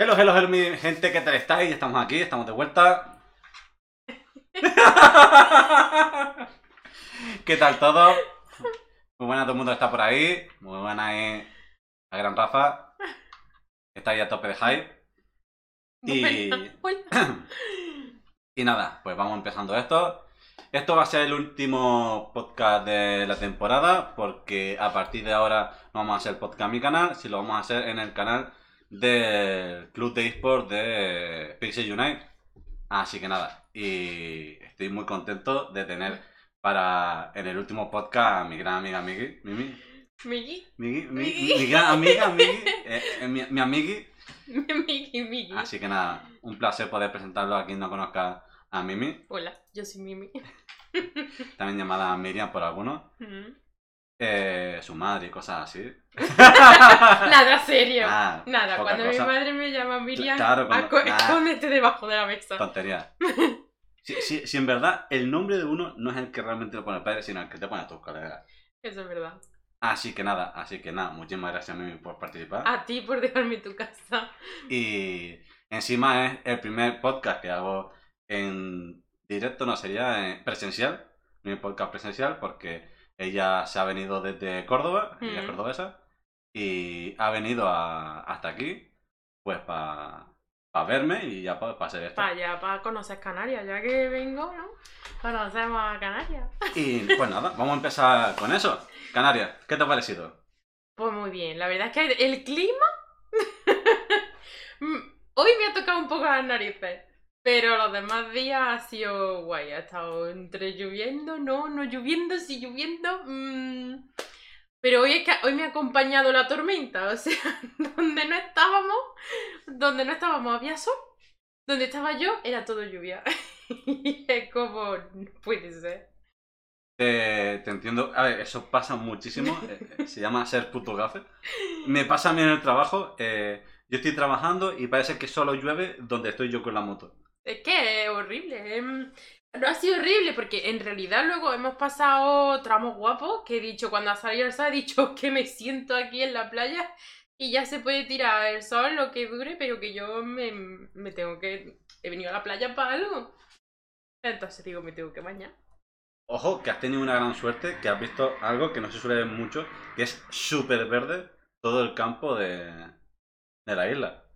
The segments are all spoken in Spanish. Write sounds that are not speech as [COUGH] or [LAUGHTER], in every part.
Hello, hello, hello, mi gente, ¿qué tal estáis? Estamos aquí, estamos de vuelta. [LAUGHS] ¿Qué tal todo? Muy buena, todo el mundo está por ahí. Muy buena es la gran Rafa. Está ahí a tope de hype. Y, [CLEARS THROAT] y nada, pues vamos empezando esto. Esto va a ser el último podcast de la temporada porque a partir de ahora no vamos a hacer podcast en mi canal, si lo vamos a hacer en el canal del club de esports de Pixel Unite. Así que nada, y estoy muy contento de tener para en el último podcast a mi gran amiga Migi, Mimi, Miki, Migi, mi, gran amiga Migi, [LAUGHS] eh, eh, mi, mi amigui. Miki, Miki. Así que nada, un placer poder presentarlo a quien no conozca a Mimi, Hola, yo soy Mimi. también llamada Miriam por algunos, Mm. Eh, su madre y cosas así. [LAUGHS] Nada serio. Ah, Nada, cuando cosa. mi madre me llama Miriam, Claro, cuando- escóndete debajo de la mesa. Tontería. [LAUGHS] Si, si- si en verdad el nombre de uno no es el que realmente lo pone el padre, sino el que te pone a tus colegas. Eso es verdad. Así que nada, así que nada, muchísimas gracias Mimi por participar. A ti por dejarme en tu casa. Y encima es el primer podcast que hago en directo, no sería eh, presencial, mi podcast presencial, porque ella se ha venido desde Córdoba, ella es Mm. cordobesa, y ha venido a- hasta aquí, pues para verme y ya para hacer esto. Para allá, para conocer Canarias, ya que vengo, ¿no? Conocemos a Canarias. Y pues nada, vamos a empezar con eso. Canarias, ¿qué te ha parecido? Pues muy bien, la verdad es que el clima. [LAUGHS] Mm, Hoy me ha tocado un poco las narices. Pero los demás días ha sido guay. Ha estado entre lloviendo, no, no lloviendo, sí lloviendo. mm. Pero hoy, es que, hoy me ha acompañado la tormenta. O sea, [LAUGHS] donde no estábamos, donde no estábamos había sol. Donde estaba yo era todo lluvia. [LAUGHS] y es como, no puede ser. Te, te entiendo. A ver, eso pasa muchísimo. eh, Se llama ser puto gafe. Me pasa a mí en el trabajo. eh, yo estoy trabajando y parece que solo llueve donde estoy yo con la moto. Es que es horrible. No ha sido horrible porque en realidad luego hemos pasado tramos guapos que he dicho, cuando ha salido el sol, he dicho que me siento aquí en la playa y ya se puede tirar el sol lo que dure, pero que yo me, me tengo que... He venido a la playa para algo. Entonces digo, me tengo que bañar. Ojo, que has tenido una gran suerte, que has visto algo que no se suele ver mucho, que es súper verde todo el campo de, de la isla.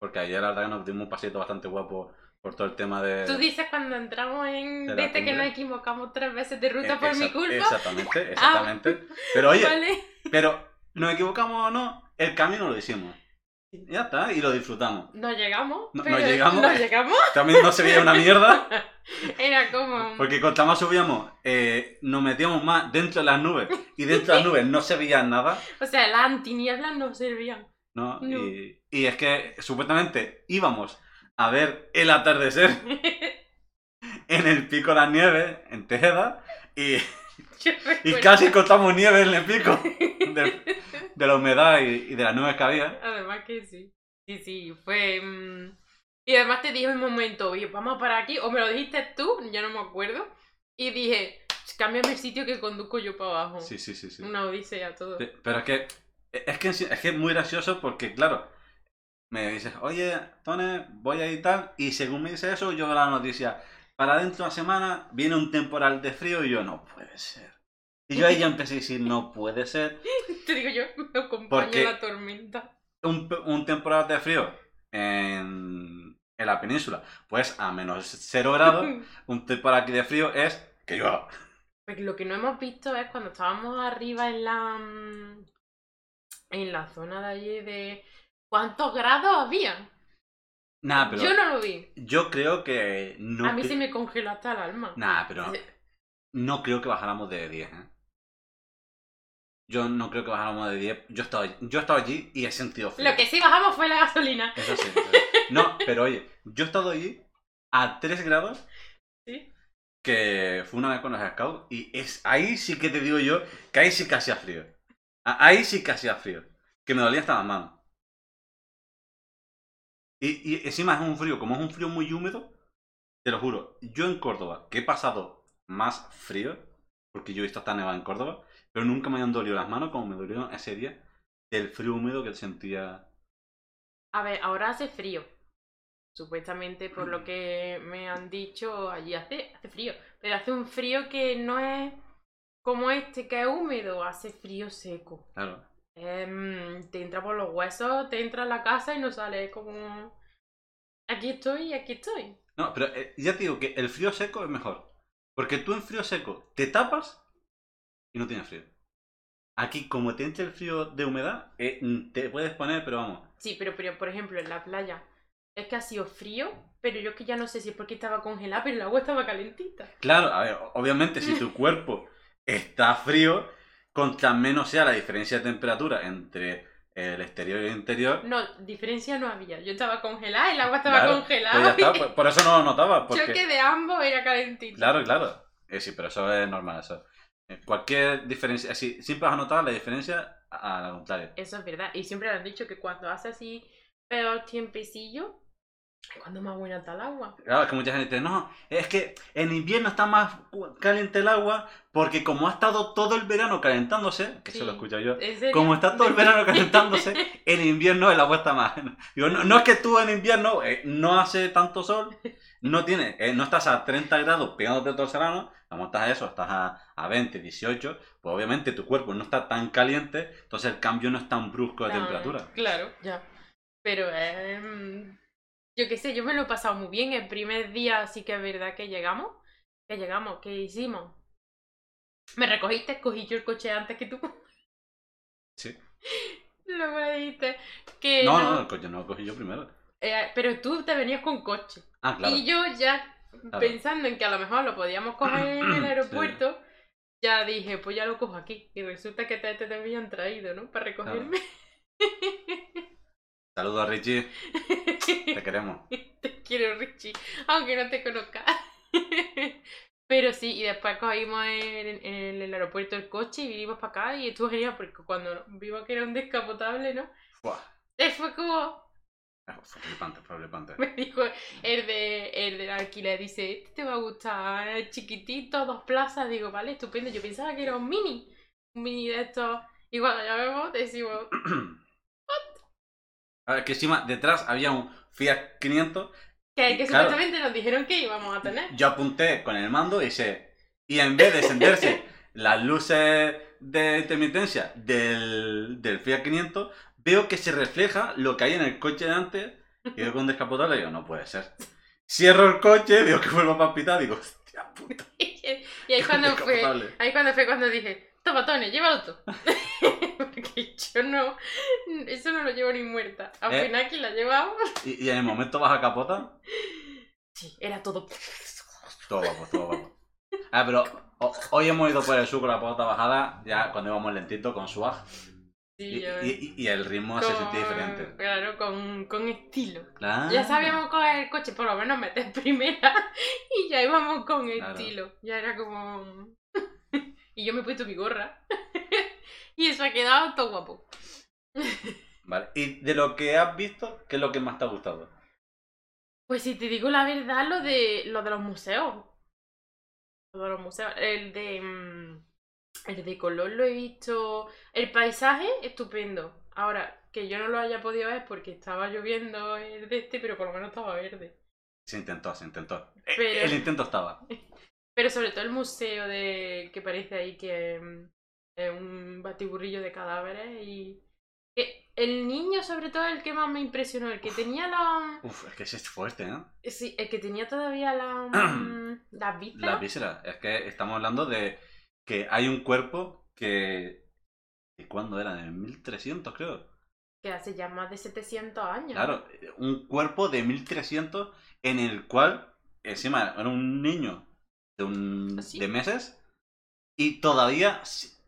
Porque ayer la verdad que nos dimos un pasito bastante guapo por todo el tema de... Tú dices cuando entramos en... Viste que nos equivocamos tres veces de ruta Eh, por mi culpa. Exactamente, [LAUGHS] exactamente. Pero [LAUGHS] oye, ¿Vale? pero nos equivocamos o no, el camino lo hicimos. Ya está, y lo disfrutamos. No llegamos. No- no pero llegamos. No llegamos. También no se veía una mierda, [LAUGHS] Era como... porque cuanto más subíamos, eh, nos metíamos más dentro de las nubes, y dentro de las nubes no se veía nada, O sea, las antinieblas no servían. ¿No? No. Y, y es que supuestamente íbamos a ver el atardecer [LAUGHS] en el pico de las nieves, en Tejeda, y, [LAUGHS] y casi cortamos nieve en el pico [LAUGHS] de, de la humedad y, y de las nubes que había. Además que sí. Sí, sí, fue... mm, Y además te dije en un momento, oye, vamos para aquí, o me lo dijiste tú, ya no me acuerdo, y dije, cámbiame el sitio que conduzco yo para abajo. Sí, sí, sí, sí. Una odisea todo. Pero es que es que es que es muy gracioso porque, claro, me dices, oye, Tone, voy a tal, y según me dice eso, yo veo la noticia, para dentro de una semana viene un temporal de frío y yo, no puede ser. Y yo ahí ya empecé a decir, no puede ser. [LAUGHS] Te digo yo, me acompaña la tormenta. Un, un temporal de frío en, en la península, pues a menos cero grados, [LAUGHS] un temporal aquí de frío es que llueva. Porque lo que no hemos visto es cuando estábamos arriba en la... En la zona de allí de... ¿Cuántos grados había? Nah, pero Yo no lo vi. yo creo que no... a mí se me congeló hasta el alma. Nah, pero No creo que bajáramos de 10, ¿eh? Yo no creo que bajáramos de 10. Yo he estado, yo he estado allí y he sentido frío. Lo que sí bajamos fue la gasolina. Eso sí. eso sí. No, pero oye, yo he estado allí a 3 grados, Sí. que fue una vez con los scouts, y es ahí sí que te digo yo que ahí sí que hacía frío. Ahí sí que hacía frío. Que me dolía hasta las manos. Y, y encima es un frío, como es un frío muy húmedo, te lo juro, yo en Córdoba, que he pasado más frío, porque yo he visto hasta nevado en Córdoba, pero nunca me han dolido las manos como me dolieron ese día del frío húmedo que sentía A ver, ahora hace frío. Supuestamente, por lo que me han dicho, allí hace, hace frío. Pero hace un frío que no es como este, que es húmedo, hace frío seco. Claro. Em, te entra por los huesos, te entra en la casa y no sale es como... Aquí estoy, aquí estoy. No, pero eh, ya te digo que el frío seco es mejor. Porque tú en frío seco te tapas y no tienes frío. Aquí, como te entra el frío de humedad, eh, mm, te puedes poner, pero vamos. Sí, pero, pero por ejemplo en la playa es que ha sido frío, pero yo que ya no sé si es porque estaba congelada, pero el agua estaba calentita. Claro, a ver, obviamente si tu [LAUGHS] cuerpo está frío, contra menos sea la diferencia de temperatura entre el exterior y el interior. No, diferencia no había. Yo estaba congelada, el agua estaba Claro, congelada. Pues ya está, por, por eso no lo notaba. [LAUGHS] Porque... Choque de ambos era calentito. Claro, claro. Eh, sí, pero eso es normal. Eso. Eh, Cualquier diferencia, así, siempre vas a notar la diferencia a la contraria. Eso es verdad. Y siempre han dicho que cuando hace así peor tiempecillo, es cuando más buena está el agua. Claro, es que mucha gente dice, no, es que en invierno está más caliente el agua porque como ha estado todo el verano calentándose, que eso lo Sí. escucho yo, como está todo el verano calentándose, [LAUGHS] en invierno el agua está más. Digo, no, no es que tú en invierno eh, no hace tanto sol, no tiene, eh, no estás a 30 grados pegándote todo el verano, como estás a eso, estás a, a 20, 18, pues obviamente tu cuerpo no está tan caliente, entonces el cambio no es tan brusco de Tan- temperatura. Claro, ya. Pero em, yo qué sé, yo me lo he pasado muy bien. El primer día sí que es verdad que llegamos. Que llegamos, que hicimos. Me recogiste, cogí yo el coche antes que tú. Sí. [LAUGHS] Luego me dijiste que No, no. no, el coche no lo cogí yo primero. Eh, pero tú te venías con coche. Ah, claro. Y yo ya Claro. pensando en que a lo mejor lo podíamos coger en el [CLEARS THROAT] [CLEARS THROAT] aeropuerto, ya dije, pues ya lo cojo aquí. Y resulta que te, te, te habían traído, ¿no? Para recogerme. [LAUGHS] Saludos a Richie, [LAUGHS] te queremos. Te quiero, Richie, aunque no te conozca. [LAUGHS] Pero sí, y después cogimos en, en el aeropuerto el coche y vinimos para acá y estuvo genial porque cuando vimos que era un descapotable, ¿no? Buah, Fue como, fue flipante, fue flipante. me dijo el de el del alquiler, dice, este te va a gustar, chiquitito, dos plazas, digo, vale, estupendo, yo pensaba que era un mini, un mini de estos, y cuando ya vemos, decimos, [CLEARS THROAT] A ver, que encima detrás había un Fiat 500. que, que Claro. supuestamente nos dijeron que íbamos a tener. Yo apunté con el mando y se. Y en vez de encenderse [LAUGHS] las luces de intermitencia del, del Fiat 500, veo que se refleja lo que hay en el coche de antes. Y veo con descapotable y digo, no puede ser. Cierro el coche, veo que vuelvo a palpitar, digo, hostia puta. [LAUGHS] y ahí [LAUGHS] cuando fue. Ahí cuando fue cuando dije, toma Tony, llévalo tú. Porque yo no, eso no lo llevo ni muerta. Al Eh. final quien la llevaba, Y, y en el momento baja capota, sí, era todo. todo guapo, todo guapo. Ah, pero ho- hoy hemos ido por el sur con la pota bajada, ya cuando íbamos lentito con swag. Sí, Y, yo- y- y- el ritmo se sentía diferente. Claro, con, con estilo. Claro. Ya sabíamos coger el coche, por lo menos meter [LAUGHS] primera, y ya íbamos con Claro. estilo. Ya era como. [LAUGHS] y yo me he puesto mi gorra. [LAUGHS] y eso ha quedado todo guapo. Vale. Y de lo que has visto, ¿qué es lo que más te ha gustado? Pues si te digo la verdad, lo de, lo de los museos. Lo de los museos. El de. mm, El de color lo he visto. El paisaje, estupendo. Ahora, que yo no lo haya podido ver porque estaba lloviendo el de este, pero por lo menos estaba verde. Se intentó, se intentó. Eh, Pero- El intento estaba. [LAUGHS] Pero sobre todo el museo de que parece ahí que mm, es un batiburrillo de cadáveres y. el niño, sobre todo, el que más me impresionó, el que tenía la. Uf, es que es fuerte, ¿eh? Sí, el que tenía todavía la. [CLEARS THROAT] las vísceras. Las vísceras. Es que estamos hablando de que hay un cuerpo que... ¿Y cuándo era? En 1300, creo. Que hace ya más de 700 años. Claro, un cuerpo de 1300 en el cual, encima, era un niño de, un, ¿Sí? de meses y todavía,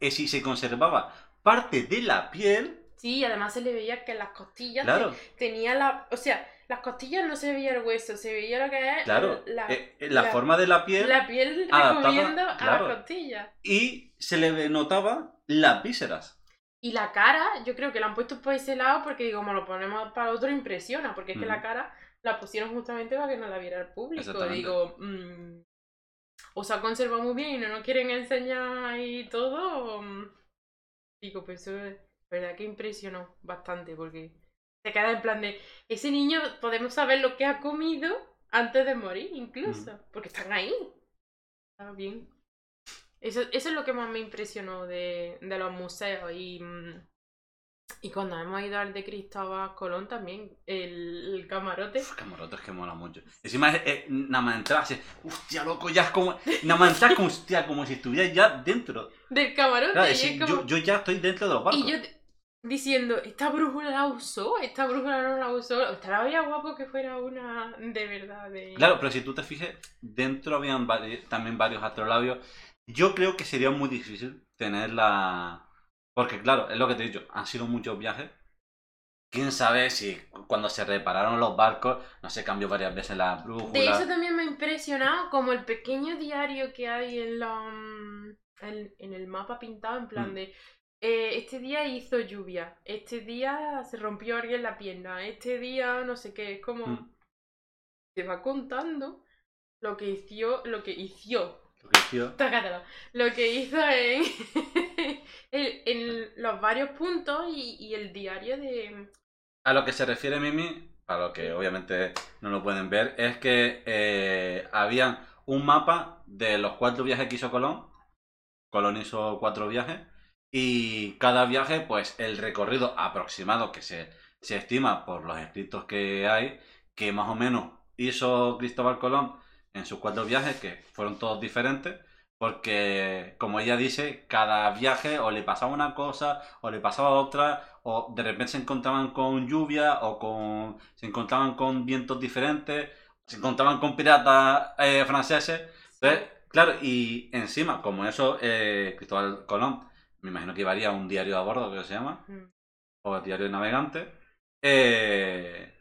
eh, si se conservaba parte de la piel, Sí, además se le veía que las costillas claro, te- tenía la. O sea, las costillas no se veía el hueso, se veía lo que es claro, la, eh, eh, la la- forma de la piel la piel recubriendo a claro. las costillas. y se le notaba las vísceras. Y la cara, yo creo que la han puesto por ese lado porque digo, como lo ponemos para otro impresiona, porque es que Ujú. la cara la pusieron justamente para que no la viera el público. Digo, mm, o se ha conservado muy bien y no nos quieren enseñar ahí todo. mm, Digo, pues eso es verdad que impresionó bastante porque te quedas en plan de, ese niño podemos saber lo que ha comido antes de morir, incluso, porque están ahí. Está bien. Eso, eso es lo que más me impresionó de, de los museos y, mm, y cuando hemos ido al de Cristóbal Colón también, el, el camarote. Uf, camarote es que mola mucho. Encima, es, es- nada más entrar, así, hostia, loco, ya es como. Nada más entrar, como, hostia, como si estuvieras ya dentro. Del camarote. Claro, decir, como- yo, yo ya estoy dentro de los barcos. Y yo te- diciendo, ¿esta brújula la usó? ¿Esta brújula no la usó? Estaría guapo que fuera una de verdad. De... Claro, pero si tú te fijes, dentro habían vari- también varios astrolabios. Yo creo que sería muy difícil tener la. Porque, claro, es lo que te he dicho, han sido muchos viajes. Quién sabe si cuando se repararon los barcos no se cambió varias veces la brújula. De eso también me ha impresionado como el pequeño diario que hay en, la, mm, en, en el mapa pintado, en plan Mm. de eh, este día hizo lluvia, este día se rompió alguien la pierna, este día no sé qué, es como Mm. te va contando lo que hizo, lo que hizo, Lo que hizo- Tócatelo. Lo que hizo en, en, en los varios puntos y, y el diario de... A lo que se refiere Mimi, para lo que obviamente no lo pueden ver, es que eh, había un mapa de los cuatro viajes que hizo Colón. Colón hizo cuatro viajes. Y cada viaje, pues el recorrido aproximado que se, se estima por los escritos que hay, que más o menos hizo Cristóbal Colón en sus cuatro viajes, que fueron todos diferentes, porque como ella dice, cada viaje o le pasaba una cosa o le pasaba otra, o de repente se encontraban con lluvia o con se encontraban con vientos diferentes, se encontraban con piratas eh, franceses. Entonces, claro, y encima, como eso, eh, Cristóbal Colón, me imagino que llevaría un diario a bordo, que se llama, Mm. o diario de navegante, eh,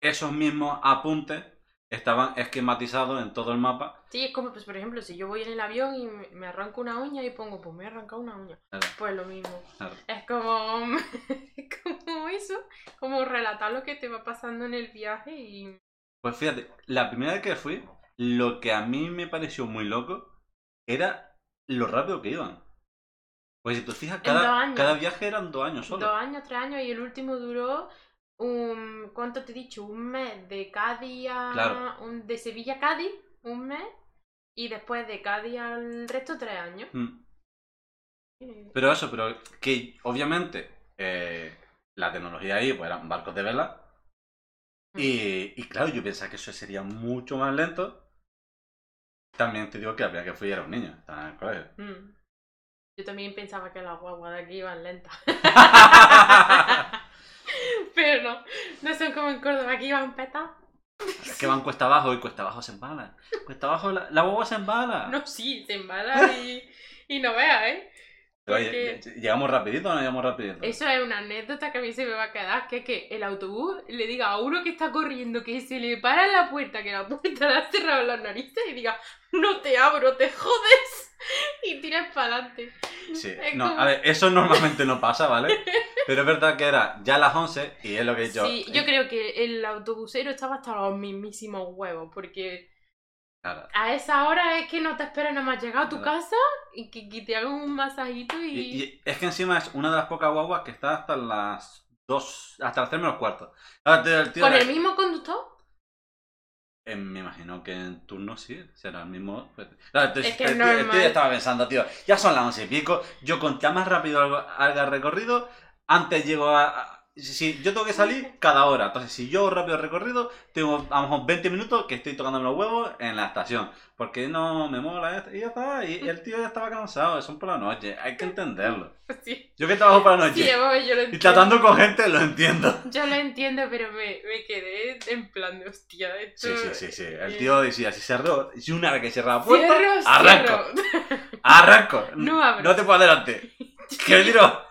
esos mismos apuntes estaban esquematizados en todo el mapa. Sí, es como, pues, por ejemplo, si yo voy en el avión y me, arranco una uña y pongo, pues me he arrancado una uña. Claro, Pues lo mismo. claro. Es como, [LAUGHS] como eso, como relatar lo que te va pasando en el viaje y... Pues fíjate, la primera vez que fui, lo que a mí me pareció muy loco era lo rápido que iban. Pues si tú fijas, cada, cada viaje eran dos años solo. Dos años, tres años y el último duró un... ¿Cuánto te he dicho? Un mes de Cádiz a... Claro. un- de Sevilla a Cádiz, un mes. Y después de Cádiz al resto, tres años. Mm. Pero eso, pero que obviamente eh, la tecnología ahí pues eran barcos de vela. Mm. Y, y claro, yo pensaba que eso sería mucho más lento. También te digo que primera que fui era un niño, estaba en el colegio. Mm. Yo también pensaba que las guaguas de aquí iban lentas. [LAUGHS] [LAUGHS] Pero no, no son como en Córdoba, que iban petadas. Es que van cuesta abajo y cuesta abajo se embala. Cuesta abajo la, la boba se embala. No, sí, se embalan y, y no veas, ¿eh? Porque- ¿Llegamos rapidito o no llegamos rapidito? Eso es una anécdota que a mí se me va a quedar, que es que el autobús le diga a uno que está corriendo que se le para en la puerta, que la puerta la ha cerrado las narices y diga, no te abro, te jodes. [LAUGHS] Y tiras para adelante. Sí, es no, como- a ver, eso normalmente no pasa, ¿vale? [LAUGHS] Pero es verdad que era ya las 11 y es lo que he dicho. Sí, yo creo que el autobusero estaba hasta los mismísimos huevos, porque Claro. a esa hora es que no te esperas nada más llegar a tu Claro. casa y que, que te hagan un masajito y... Y, y es que encima es una de las pocas guaguas que está hasta las 2, hasta las 3 menos cuarto. ¿Con el mismo conductor? Eh, me imagino que en turno sí, será el mismo. Claro, entonces, Es que es el tío- el tío normal. ya estaba pensando, tío, ya son las 11 y pico, yo contra más rápido haga- haga el recorrido, antes llego a... a- si, yo tengo que salir cada hora, entonces si yo hago rápido el recorrido, tengo a lo mejor 20 minutos que estoy tocando los huevos en la estación, porque no me mola y ya está, y, y [LAUGHS] el tío ya estaba cansado, son por la noche, hay que entenderlo. [LAUGHS] Sí, Yo que trabajo por la sí, noche vamos, yo lo y entiendo. tratando con gente, lo entiendo. [LAUGHS] Yo lo entiendo, pero me, me quedé en plan de hostia. Esto... Sí, sí, sí, sí. El tío decía, si cerró, si una vez que cierra la puerta, Cierro, arranco. cierro. Arranco. No abro. No te puedo adelante. ¿Qué tiro?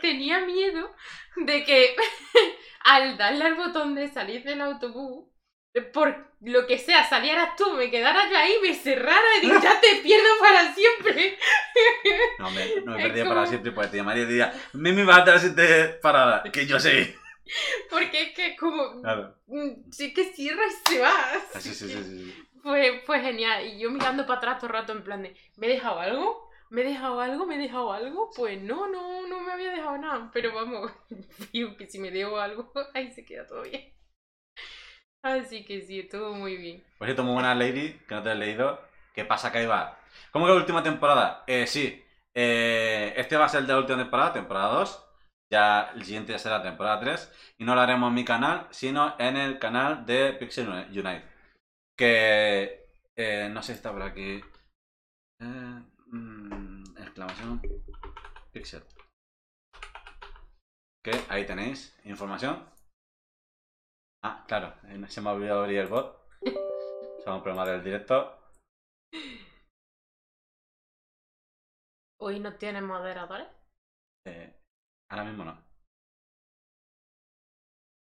Tenía miedo de que [LAUGHS] al darle al botón de salir del autobús, por lo que sea, salieras tú, me quedara yo ahí, me cerrara y digo, ya te [LAUGHS] pierdo para siempre. No, me, no me perdía como- para siempre, pues te llamaría y diría, Mimi, va a tener siete paradas. Que yo sé. [LAUGHS] Porque es que es como, Claro. mm, sí que cierra y se va. Sí, sí, sí, sí, sí. Fue, fue genial. Y yo mirando para atrás todo el rato en plan de, ¿me he dejado algo? ¿Me he dejado algo? ¿Me he dejado algo? Pues no, no, no me había dejado nada. Pero vamos, [LAUGHS] que si me dejo algo, [LAUGHS] ahí se queda todo bien. Así que sí, estuvo muy bien. Por cierto, muy buena Lady, que no te he leído. ¿Qué pasa va? ¿Cómo que la última temporada? Eh, sí. Eh, este va a ser de la última temporada, temporada 2. Ya el siguiente será temporada 3. Y no lo haremos en mi canal, sino en el canal de Pixel Unite. Que eh, no sé si está por aquí. Eh, mm, exclamación. Pixel. Que ahí tenéis información. Ah, claro, eh, se me ha olvidado abrir el bot. [LAUGHS] Son un problema del directo. Hoy no tiene moderadores. Eh, ahora mismo no.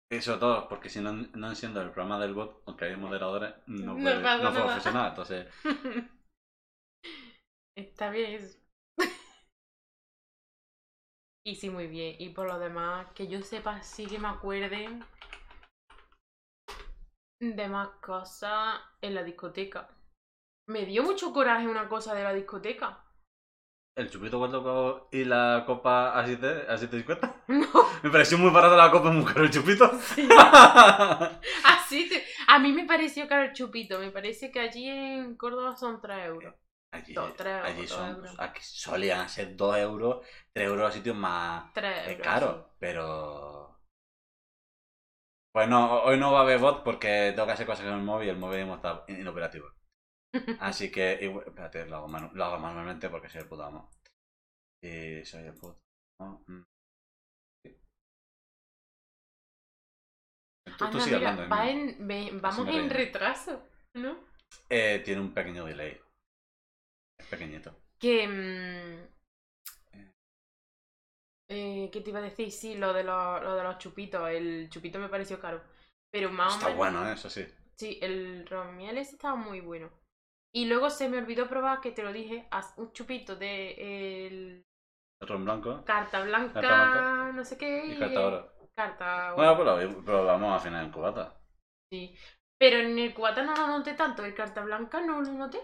Y sobre todo porque si no, no enciendo el programa del bot, aunque hay moderadores, no, No puede- pasa no puedo funcionar. Entonces, [LAUGHS] Está bien eso. Y sí, muy bien. Y por lo demás, que yo sepa, sí que me acuerden de más cosas en la discoteca. Me dio mucho coraje una cosa de la discoteca. el chupito cuando co- y la copa a 7 a 7.50. No, Me pareció muy barato la copa muy caro el chupito. sí. [LAUGHS] Así te... A mí me pareció caro el chupito. Me parece que allí en Córdoba son 3 euros. Allí, tres allí dos son, euros. aquí solían ser 2 euros, 3 euros a sitios más 3 eh, euros. caros, pero... Pues no, hoy no va a haber bot porque tengo que hacer cosas con el móvil y el móvil está in- inoperativo. sí. [LAUGHS] Así que, espérate, lo hago, manu- lo hago manualmente porque soy el puto amo. Y soy el puto amo. mm. Sí. Tú, tú Anda, sigue mira, hablando. va en- vamos en retraso, ¿no? Eh, tiene un pequeño delay. Pequeñito. Que. mm, eh, ¿Qué te iba a decir? Sí, lo de, los, lo de los chupitos. El chupito me pareció caro. Pero más o Está menos. bueno, ¿eh? eso sí. Sí, el romiel ese estaba muy bueno. Y luego se me olvidó probar, que te lo dije, un chupito de el ron blanco carta blanca, Carta blanca. no sé qué. y carta oro. Carta Bueno, pues lo, vamos a final en cubata. sí. Pero en el cubata no lo noté tanto, el carta blanca no lo noté.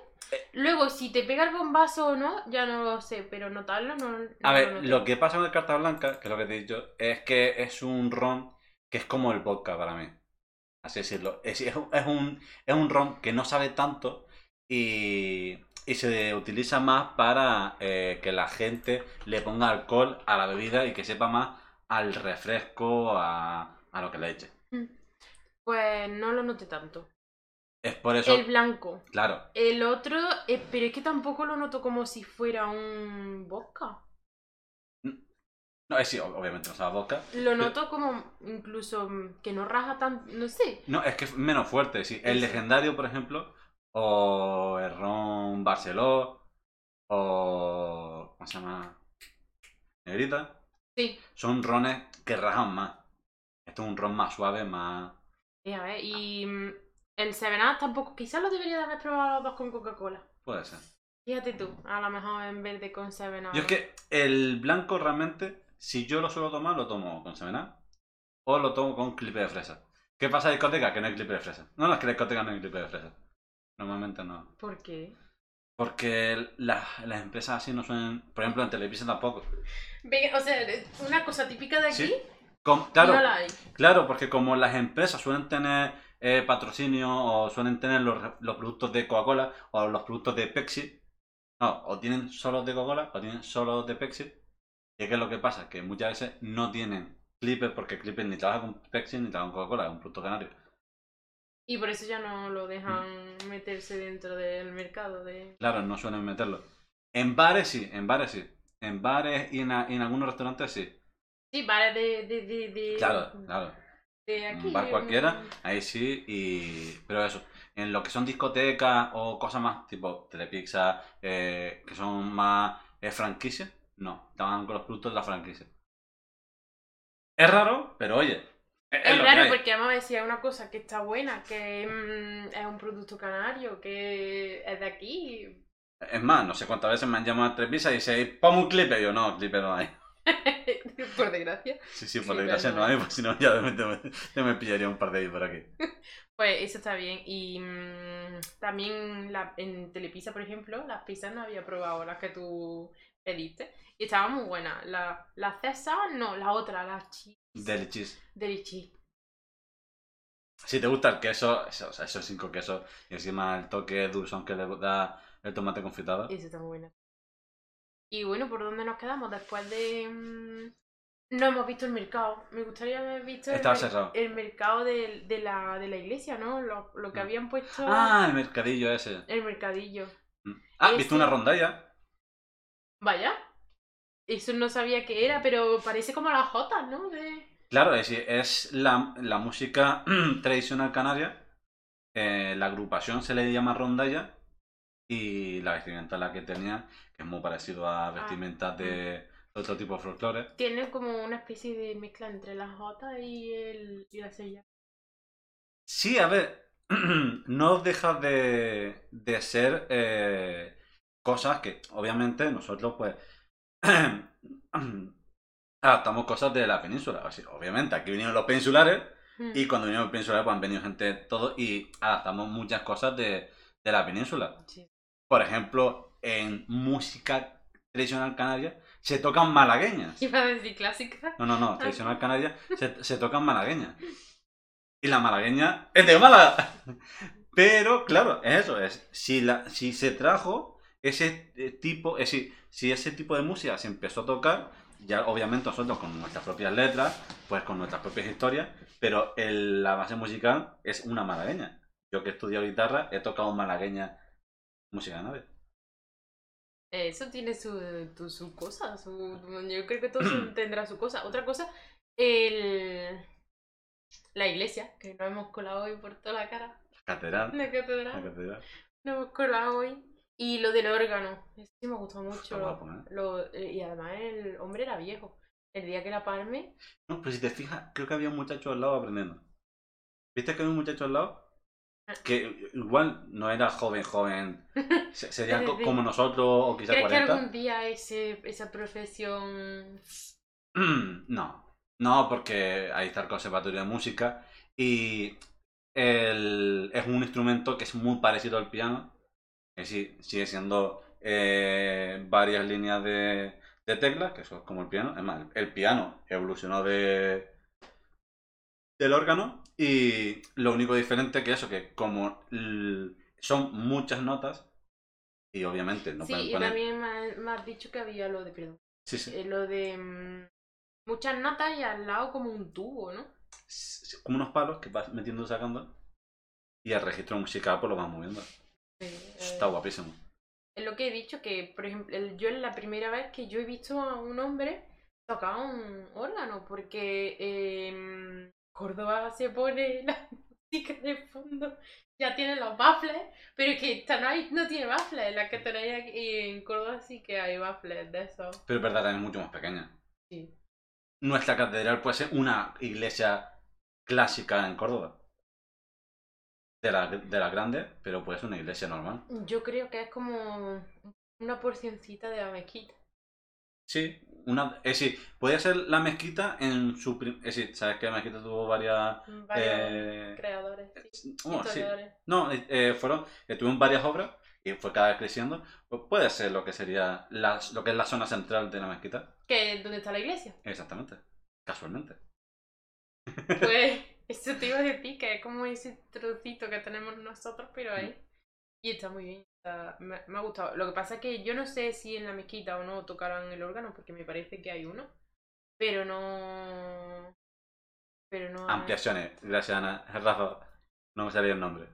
Luego, si te pega el bombazo o no, ya no lo sé, pero notarlo no, no A ver, lo que pasa con el carta blanca, que es lo que te he dicho, es que es un ron que es como el vodka para mí. Así decirlo. Es, es un- es un, es un ron que no sabe tanto y, y se utiliza más para eh, que la gente le ponga alcohol a la bebida y que sepa más al refresco, a, a lo que le eche. Pues no lo noté tanto. Es por eso, El blanco. claro, El otro, eh, pero es que tampoco lo noto como si fuera un vodka. no, es sí, ob- obviamente no sabe a vodka. Lo noto como incluso mm, que no raja tan, no sé. No, es que es menos fuerte, sí. El legendario, por ejemplo, o el ron Barceló, o. ¿Cómo se llama? Negrita. Sí. Son rones que rajan más. Esto es un ron más suave, más. Y, a ver, y mm, el Seven Up tampoco, quizás lo debería de haber probado los dos con Coca-Cola. Puede ser. Fíjate tú, a lo mejor en vez de con Seven Up. Yo es que el blanco realmente, si yo lo suelo tomar, lo tomo con semena o lo tomo con clipe de fresa. ¿Qué pasa en discoteca? Que no hay clipe de fresa. No, no es que en discoteca no hay clipe de fresa. Normalmente no. ¿Por qué? Porque las, las empresas así no suelen. Por ejemplo, en Televisa tampoco. O sea, una cosa típica de aquí, Sí. Claro, no la hay. claro, porque como las empresas suelen tener eh, patrocinio o suelen tener los, productos de Coca-Cola o los productos de Pepsi, no, o tienen solo de Coca-Cola o tienen solo de Pepsi. ¿Y qué es lo que pasa? Que muchas veces no tienen Clipper porque Clipper ni trabaja con Pepsi ni trabaja con Coca-Cola, es un producto canario. Y por eso ya no lo dejan Mm. meterse dentro del mercado de... Claro, no suelen meterlo. En bares sí, en bares sí. En bares y en, a- y en algunos restaurantes sí. Sí, bares de, de, de, de- Claro, claro. De aquí. un bar cualquiera, ahí sí, y... pero eso, en lo que son discotecas o cosas más tipo Telepizza, eh, que son más eh, franquicias, no, estaban con los productos de la franquicia. Es raro, pero oye, es, es raro porque vamos a decir es una cosa que está buena, que mm, es un producto canario, que es de aquí. Es más, no sé cuántas veces me han llamado a Telepizza y dice, ponme un clip, y yo, no, clip no hay. [LAUGHS] por desgracia. Sí, sí, por Sí, desgracia pero no hay, pues si no [LAUGHS] ya me, pillaría un par de ellos por aquí. [LAUGHS] Pues eso está bien. Y mm, también la, en Telepizza, por ejemplo, las pizzas no había probado las que tú pediste. Y estaban muy buenas. La, la César, no, la otra, la cheese. Deli cheese. Deli cheese. Si te gusta el queso, eso, o sea, esos cinco quesos y encima el toque dulzón que le da el tomate confitado. Eso está muy buena. Y bueno, ¿por dónde nos quedamos? Después de... mm, No hemos visto el mercado. Me gustaría haber visto el, mer- mercado de, de la, de la iglesia, ¿no? Lo, lo que Mm. habían puesto... Ah, el mercadillo ese. El mercadillo. Mm. Ah, ¿viste Ese- una rondalla? Vaya. Eso no sabía qué era, pero parece como las jotas, ¿no? De... Claro, es, es la, la música [CLEARS THROAT] tradicional canaria. eh, la agrupación se le llama rondalla. Y la vestimenta la que tenía, es muy parecido a vestimentas de otro tipo de folclore. Tiene como una especie de mezcla entre las jotas y, el, y la sella. Sí, a ver, [CLEARS THROAT] no deja de, de ser eh, cosas que obviamente nosotros pues [CLEARS THROAT] adaptamos cosas de la península. Así, obviamente, aquí vinieron los peninsulares Mm. y cuando vinieron los peninsulares pues han venido gente de todo y adaptamos muchas cosas de, de la península. Sí. Por ejemplo, en música tradicional canaria se tocan malagueñas. Iba a decir clásica. No, no, no, tradicional canaria se, se tocan malagueñas. Y la malagueña es de Málaga. [LAUGHS] Pero, claro, es eso, es si, la, si se trajo ese eh, tipo, es decir, si ese tipo de música se empezó a tocar, ya obviamente nosotros con nuestras propias letras, pues con nuestras propias historias, pero el- la base musical es una malagueña. Yo que he estudiado guitarra he tocado malagueña música canaria. Eso tiene su, tu- su cosa. Su, yo creo que todo [CLEARS THROAT] tendrá su cosa. Otra cosa, el, la iglesia, que nos hemos colado hoy por toda la cara. Catedral. La La catedral. catedral. Nos hemos colado hoy. Y lo del órgano. Eso sí me gustó mucho. Guapo, ¿eh? Lo- eh, y además el hombre era viejo. El día que la palme. No, pero si te fijas, creo que había un muchacho al lado aprendiendo. ¿Viste que había un muchacho al lado? Que igual no era joven, joven. [LAUGHS] Se- Sería Sí. como nosotros o quizá ¿Crees que 40. algún día ese, esa profesión... [CLEARS THROAT] No, no, porque ahí está el conservatorio de música y el- es un instrumento que es muy parecido al piano. Es decir, sigue siendo eh, varias líneas de, de teclas, que eso es como el piano. Es más, el piano evolucionó de del órgano y lo único diferente que eso, que como son muchas notas y obviamente no sí, pueden y también me, ha- me has dicho que había lo de... Perdón. Sí, sí. eh, lo de... mm, muchas notas y al lado como un tubo, ¿no? como unos palos que vas metiendo y sacando y el registro musical pues lo vas moviendo. Eh, Está guapísimo. Es lo que he dicho, que por ejemplo, yo es la primera vez que yo he visto a un hombre tocar un órgano, porque en Córdoba se pone [LAUGHS] la música de fondo, ya tiene los baffles, pero es que esta no, hay, no tiene baffles, la que tenéis aquí en Córdoba sí que hay baffles de esos. Pero es verdad, también es mucho más pequeña. Sí. Nuestra catedral puede ser una iglesia clásica en Córdoba. De la, de la grande, pero puede ser una iglesia normal. Yo creo que es como una porcioncita de la mezquita. Sí, una, es decir, podría ser la mezquita en su... Es decir, sabes que la mezquita tuvo varias... Varios eh, creadores, sí, oh, sí. No, eh, eh, fueron, eh, tuvieron varias obras y fue cada vez creciendo. Pues puede ser lo que sería las- lo que es la zona central de la mezquita. Que es donde está la iglesia. Exactamente. Casualmente. Pues [LAUGHS] eso te iba a decir que es como ese trocito que tenemos nosotros, pero ahí. Y está muy bien. Me, me ha gustado. Lo que pasa es que yo no sé si en la mezquita o no tocarán el órgano, porque me parece que hay uno. Pero no. Pero no. hay- Ampliaciones. Gracias, Ana. [LAUGHS] Rafa, no me salía el nombre.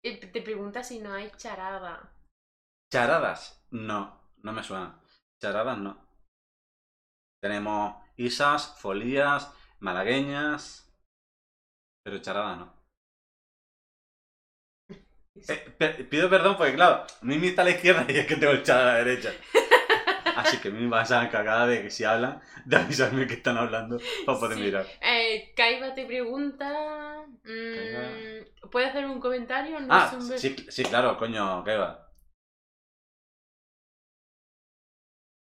Y [LAUGHS] te pregunta si no hay charada. Charadas. No, no me suena. Charadas no. Tenemos isas, folías, malagueñas. Pero charadas no. Eh, pido perdón porque, claro, me está a la izquierda y es que tengo el chat a la derecha. [LAUGHS] Así que a mí me vas a encargar de que si hablan, de avisarme que están hablando para poder Sí. mirar. Eh, Kaiba te pregunta. mm, ¿Puede hacer un comentario? No Ah, un sí, sí, claro, coño, ¿qué va?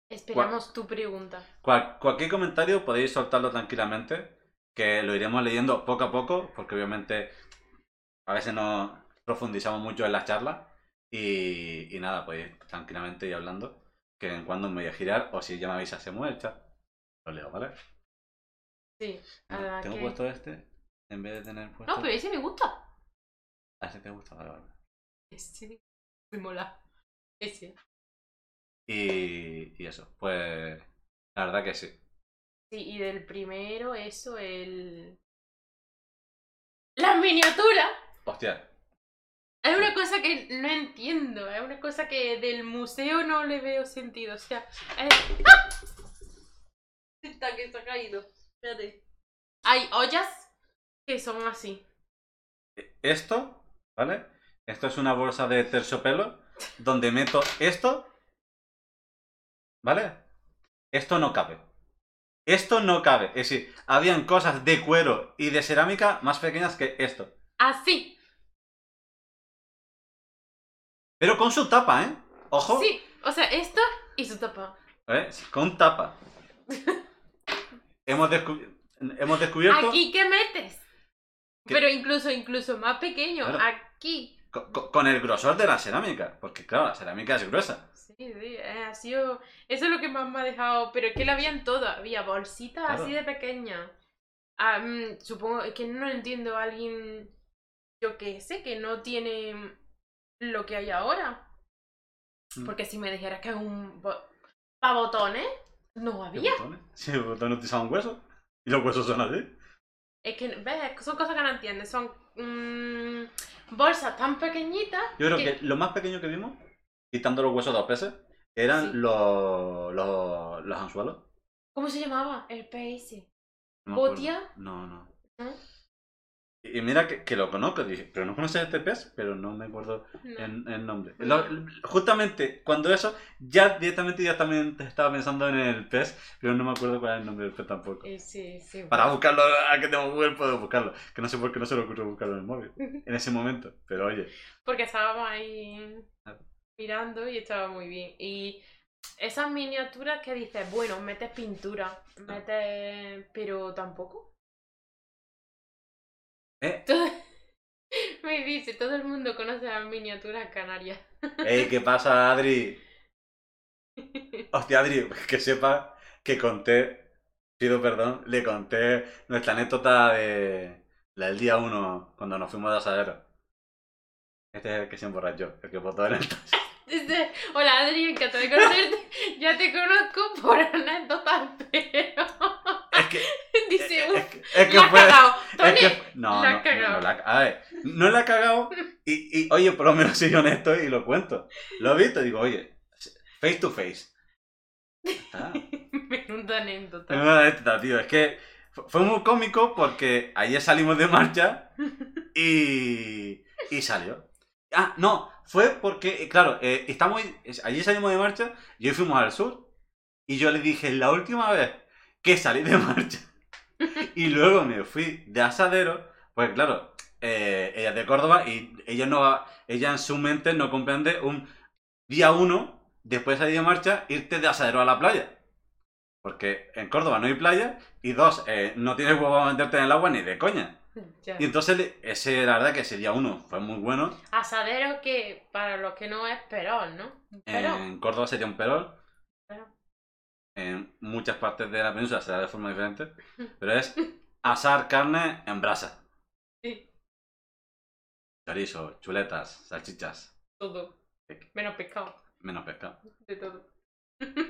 Esperamos tu pregunta. Cual- cualquier comentario podéis soltarlo tranquilamente. que lo iremos leyendo poco a poco, porque obviamente a veces no profundizamos mucho en las charlas. Y, y nada, pues tranquilamente y hablando, que en cuando me voy a girar, o si ya me avisas, se chat, lo leo, ¿vale? Sí. Ah, Tengo que- puesto este en vez de tener puesto. No, pero ese me gusta. Ah, ese te gusta, vale, vale. Ese me mola. Ese. Y, y eso, pues la verdad que sí. Sí, y del primero, eso, el. ¡Las miniaturas! Hostia, Es una cosa que no entiendo, es una cosa que del museo no le veo sentido. O sea, es... [LAUGHS] ¡Ah! Está que se ha caído. Espérate. Hay ollas que son así. esto, ¿vale? Esto es una bolsa de terciopelo donde meto esto, ¿vale? Esto no cabe. Esto no cabe. Es decir, habían cosas de cuero y de cerámica más pequeñas que esto. Así. Pero con su tapa, ¿eh? Ojo. Sí. O sea, esto y su tapa. ¿eh? Con tapa. [LAUGHS] hemos, hemos descubierto... ¿Aquí qué metes? ¿Qué? Pero incluso, incluso más pequeño. Claro. Aquí. co- co- con el grosor de la cerámica. Porque claro, la cerámica es gruesa. Sí, sí, eh, ha sido... Eso es lo que más me ha dejado... Pero es que la habían todo. Había bolsitas Claro. así de pequeñas. Ah, mm, supongo que no entiendo a alguien, yo que sé, que no tiene lo que hay ahora. Mm. Porque si me dijeras que es un... ¿Para botones? No ¿Qué había. botones? [LAUGHS] Sí, los botones utilizaban huesos. Y los huesos son así. Es que, ves, son cosas que no entiendes. Son mm, bolsas tan pequeñitas Yo creo que... lo más pequeño que vimos, quitando los huesos de los peces, eran Sí. los, los, los anzuelos. ¿Cómo se llamaba? El PS. No. ¿Botia? No, no. ¿No? Y mira que, que lo conozco, dije, pero no conoces este pez, pero no me acuerdo No. el, el nombre. No. Lo- justamente cuando eso, ya directamente ya también estaba pensando en el pez, pero no me acuerdo cuál es el nombre del pez tampoco. Eh, sí, sí. Para buscarlo, a que tengo Google puedo buscarlo. Que no sé por qué no se le ocurrió buscarlo en el móvil. En ese momento. Pero oye, Porque estábamos ahí Claro. mirando y estaba muy bien. Y esas miniaturas que dices, bueno, metes pintura, metes... pero tampoco. Eh, Todo- [LAUGHS] Me dice, todo el mundo conoce las miniaturas canarias. [LAUGHS] Ey, ¿qué pasa, Adri? Hostia, Adri, [LAUGHS] que sepa que conté, pido perdón, le conté nuestra anécdota de la del día 1 cuando nos fuimos de asadero. Este es el que se emborrachó, el que botó en el. Dice, hola Adri, encantado de conocerte. Ya te conozco por anécdotas, pero... Es que, Dice, es, que, es que la fue... cagado. es Tony, que- no, la no, cagado. no, no la, a ver, no la ha cagado y, y, oye, por lo menos [LAUGHS] soy honesto y lo cuento. Lo he visto y digo, oye, face to face. Ah. [LAUGHS] Menuda anécdota. Es una anécdota, tío. Es que fu- fue muy cómico porque ayer salimos de marcha y, y salió. Ah, no, fue porque, eh, claro, eh, estamos, es- ayer salimos de marcha y hoy fuimos al sur y yo le dije la última vez que salí de marcha y luego me fui de asadero, pues claro, eh, ella es de Córdoba y ella no ella en su mente no comprende un día uno, después de salir de marcha, irte de asadero a la playa. Porque en Córdoba no hay playa y dos, eh, no tienes huevo a meterte en el agua ni de coña. Ya. Y entonces ese, la verdad que ese día uno fue muy bueno. Asadero que, para los que no es perón, ¿no? En Córdoba sería un perol. En muchas partes de la península será de forma diferente. Pero es [LAUGHS] asar carne en brasa. Sí, Chorizo, chuletas, salchichas, todo. Menos pescado, menos pescado. de todo.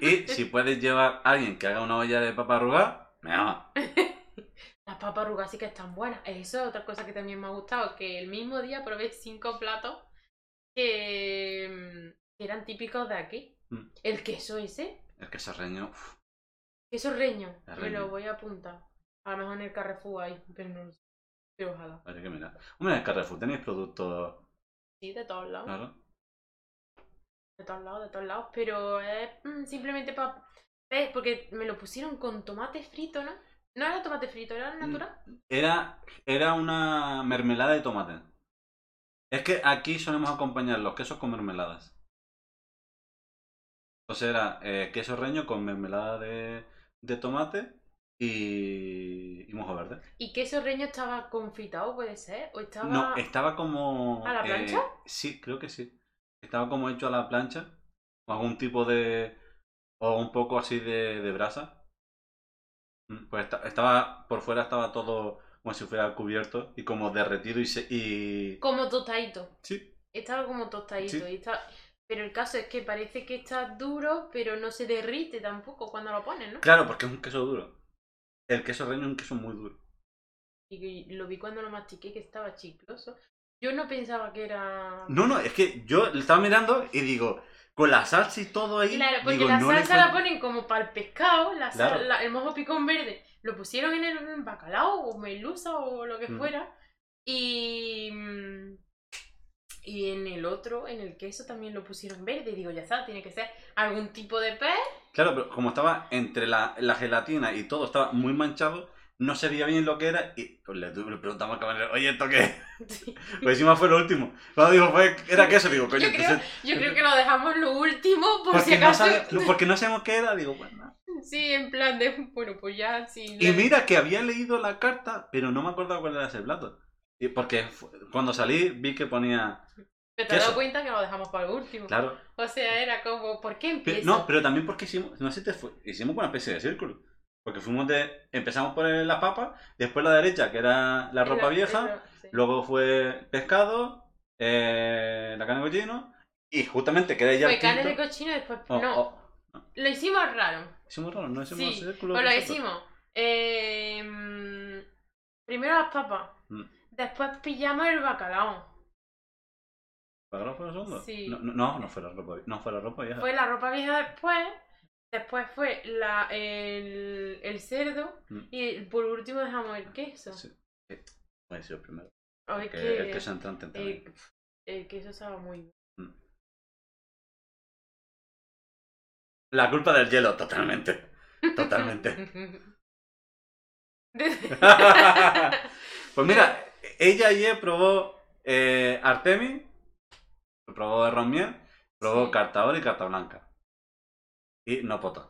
Y si puedes llevar a alguien que haga una olla de papa arrugada, mejor. [LAUGHS] Las papas arrugadas sí que están buenas. Eso es otra cosa que también me ha gustado, que el mismo día probé cinco platos que, mm, que eran típicos de aquí. Mm. El queso ese, El queso reño. uf, queso reño, me lo voy a apuntar. A lo mejor en el Carrefour hay, pero no lo sé. Pero ojalá. Que mira. Hombre, en el Carrefour tenéis productos. Sí, de todos lados. Claro. De todos lados, de todos lados. Pero es mm, simplemente para... ¿Ves? Porque me lo pusieron con tomate frito, ¿no? No era tomate frito, era Mm. natural. Era, era una mermelada de tomate. Es que aquí solemos acompañar los quesos con mermeladas. Entonces era eh, queso reño con mermelada de, de tomate y, y mojo verde. ¿Y queso reño estaba confitado, puede ser? ¿O estaba...? No, estaba como... ¿A la plancha? eh, sí, creo que sí. Estaba como hecho a la plancha. O algún tipo de... O un poco así de, de brasa. Mm, Pues esta- estaba... Por fuera estaba todo como si fuera cubierto y como derretido y... Se, y... Como tostadito. Sí, Estaba como tostadito. Sí. Y está... Pero el caso es que parece que está duro, pero no se derrite tampoco cuando lo pones, ¿no? claro, porque es un queso duro. El queso reño es un queso muy duro. Y lo vi cuando lo mastiqué que estaba chicloso. Yo no pensaba que era... No, no, es que yo lo estaba mirando y digo, con la salsa y todo ahí... Claro, porque digo, la no le salsa la ponen como para el pescado, la sal- Claro. la- el mojo picón verde. Lo pusieron en el bacalao o melusa o lo que Mm. fuera. Y. Y en el otro, en el queso, también lo pusieron verde. Digo, ya está, tiene que ser algún tipo de pez. Claro, pero como estaba entre la, la gelatina y todo estaba muy manchado, no se veía bien lo que era y pues, le, le preguntamos al camarero, oye, ¿esto qué es? [LAUGHS] Sí. Pues encima fue lo último. Cuando dijo, fue, era queso, digo, coño, Yo creo, entonces... yo creo que lo dejamos lo último, por si Porque no, sabe- porque no sabemos qué era, digo, bueno. Sí, en plan de. Bueno, pues ya, sí. Y mira que había leído la carta, pero no me acuerdo cuál era ese plato. Y porque cuando salí vi que ponía... Pero te has dado cuenta que lo dejamos para el último. Claro. O sea, era como, ¿por qué empieza? no, pero también porque hicimos, no sé te fue, hicimos una especie de círculo. Porque fuimos de, empezamos por la papa, después la derecha, que era la ropa Era- vieja, era- sí. luego fue pescado, eh, la carne de cochino, y justamente que era ya Fue carne de cochino y después. Oh, no, oh, lo hicimos raro. hicimos raro, no hicimos Sí, círculo. Pues lo hicimos. eh, primero las papas. Mm. Después pillamos el bacalao. ¿Bacalao fue el segundo? Sí. No, no, fue la ropa, no fue la ropa vieja. Fue la ropa vieja después. Después fue la, el, el cerdo. Mm. Y por último dejamos el queso. Sí. Eh, Fue sido el primero. Ay, que, el queso entrante eh, el queso estaba muy bien. La culpa del hielo, totalmente. Totalmente. [LAUGHS] [LAUGHS] Pues mira, ella ayer probó eh, Artemis, probó arroz miel, probó Sí. carta oro y carta blanca. Y no pota.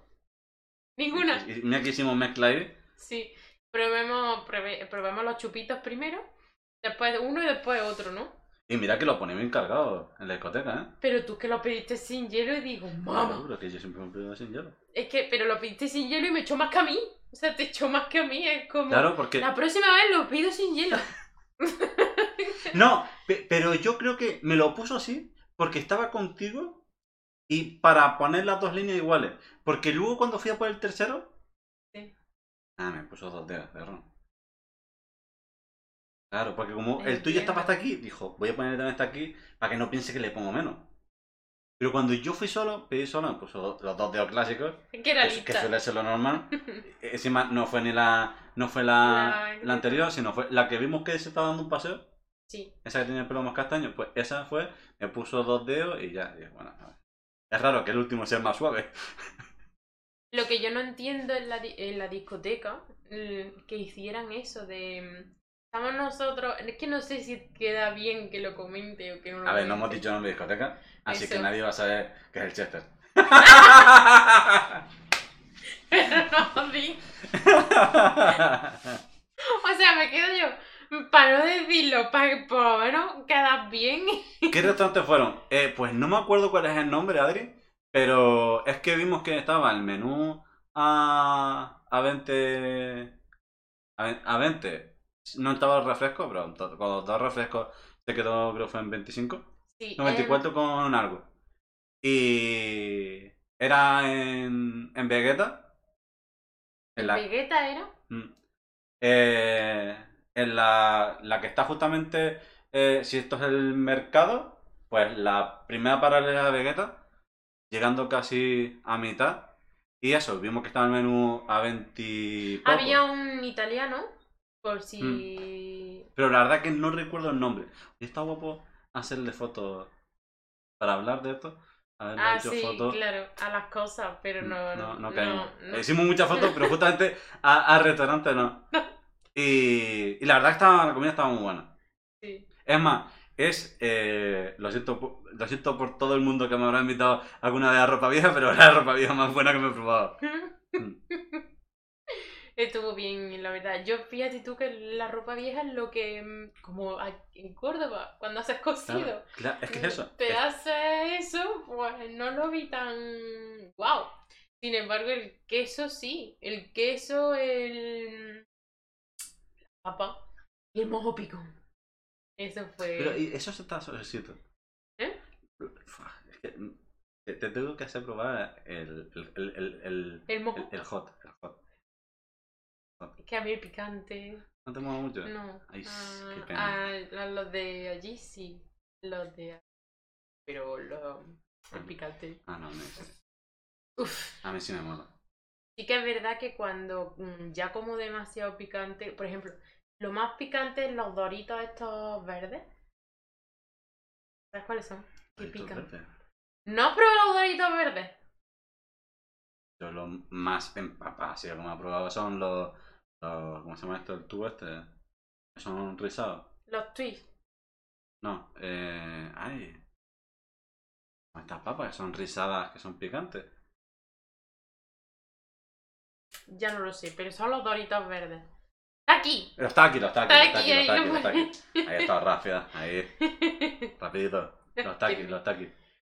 Ninguna. Y, y mira que hicimos mezcla ahí. Sí. Probemos, prove- probemos los chupitos primero. Después uno y después otro, ¿no? Y mira que lo ponemos encargado en la discoteca, ¿eh? Pero tú que lo pediste sin hielo y digo, mamá. Seguro que yo siempre me he pedido sin hielo. Es que, pero lo pediste sin hielo y me echó más que a mí. O sea, te echó más que a mí. Es como. Claro, porque... La próxima vez lo pido sin hielo. [LAUGHS] [LAUGHS] No, pe- pero yo creo que me lo puso así porque estaba contigo y para poner las dos líneas iguales. Porque luego cuando fui a por el tercero... Sí. Ah, me puso dos dedos de ron. Claro, porque como el tuyo estaba hasta aquí, dijo, voy a poner también hasta aquí para que no piense que le pongo menos. Pero cuando yo fui solo, pedí solo, me puso los dos dedos clásicos, que era que, suele ser lo normal. [LAUGHS] Encima no fue ni la, no fue la, La- la anterior, sino fue la que vimos que se estaba dando un paseo. Sí. Esa que tenía el pelo más castaño, pues esa fue, me puso dos dedos y ya, y bueno, a ver. es raro que el último sea más suave. Lo que yo no entiendo en la, en la discoteca, mm, que hicieran eso de... Estamos nosotros... Es que no sé si queda bien que lo comente o que no lo A ver, no hemos dicho nombre de discoteca, así Eso. que nadie va a saber que es el Chester. Pero no di. O sea, me quedo yo... Para no decirlo, para por lo menos quedar bien. ¿Qué restaurantes fueron? Eh, pues no me acuerdo cuál es el nombre, Adri, pero es que vimos que estaba el menú a, a 20... A, a 20. No estaba el refresco, pero con los dos refrescos se quedó, creo que fue en 25. Sí, No, 24 con algo. Y era en, en Vegeta. En ¿El la, Vegeta era? Mm. Eh, en la, la que está justamente, eh, si esto es el mercado, pues la primera paralela de Vegeta, llegando casi a mitad. Y eso, vimos que estaba el menú a 20 y poco. Había un italiano, por si... Pero la verdad que no recuerdo el nombre. Y está guapo hacerle fotos para hablar de esto. Haberle Ah, hecho sí, fotos. claro, a las cosas, pero no... no, no no, caímos. no. Hicimos muchas fotos, pero [LAUGHS] justamente al restaurante no. Y, y la verdad que estaba, la comida estaba muy buena. Sí. Es más, es. eh, lo, siento, por- lo siento por todo el mundo que me habrá invitado alguna vez a ropa vieja, pero era [LAUGHS] la ropa vieja más buena que me he probado. [LAUGHS] Mm. Estuvo bien, la verdad. Yo fíjate tú que la ropa vieja es lo que, mm, como en Córdoba, cuando haces cocido, Claro, claro, es que es eso. te es- haces eso, pues no lo vi tan wow. Sin embargo, el queso sí. El queso, el la papa y el mojo picón. Eso fue. Pero y eso se está suavecito. ¿Eh? Fua, Es que mm, te, te tengo que hacer probar el, el, el, el, el, El mojo. el- el hot. El hot. Es que a mí el picante. ¿No te mola mucho? No. Ay, Ah, qué pena. ah, los de allí sí. Los de. Pero lo, el picante. Ah, no, no. Uf. A mí sí me mola. Sí que es verdad que cuando mm, ya como demasiado picante, por ejemplo, lo más picante es los doritos estos verdes. ¿Sabes cuáles son? Que pican. verdes. ¿No has probado los doritos verdes? Yo lo más empapado, así como he probado son los, los. ¿Cómo se llama esto? El tubo este. Son rizados. Los twists. No, eh. Ay. Estas papas que son rizadas, que son picantes. Ya no lo sé, pero son los doritos verdes. ¡Está aquí! Los taqui, los taqui, Está los aquí, taqui, los ahí taqui, lo los. Ahí está rápida, ahí, rapidito. Los taquis, los taquis.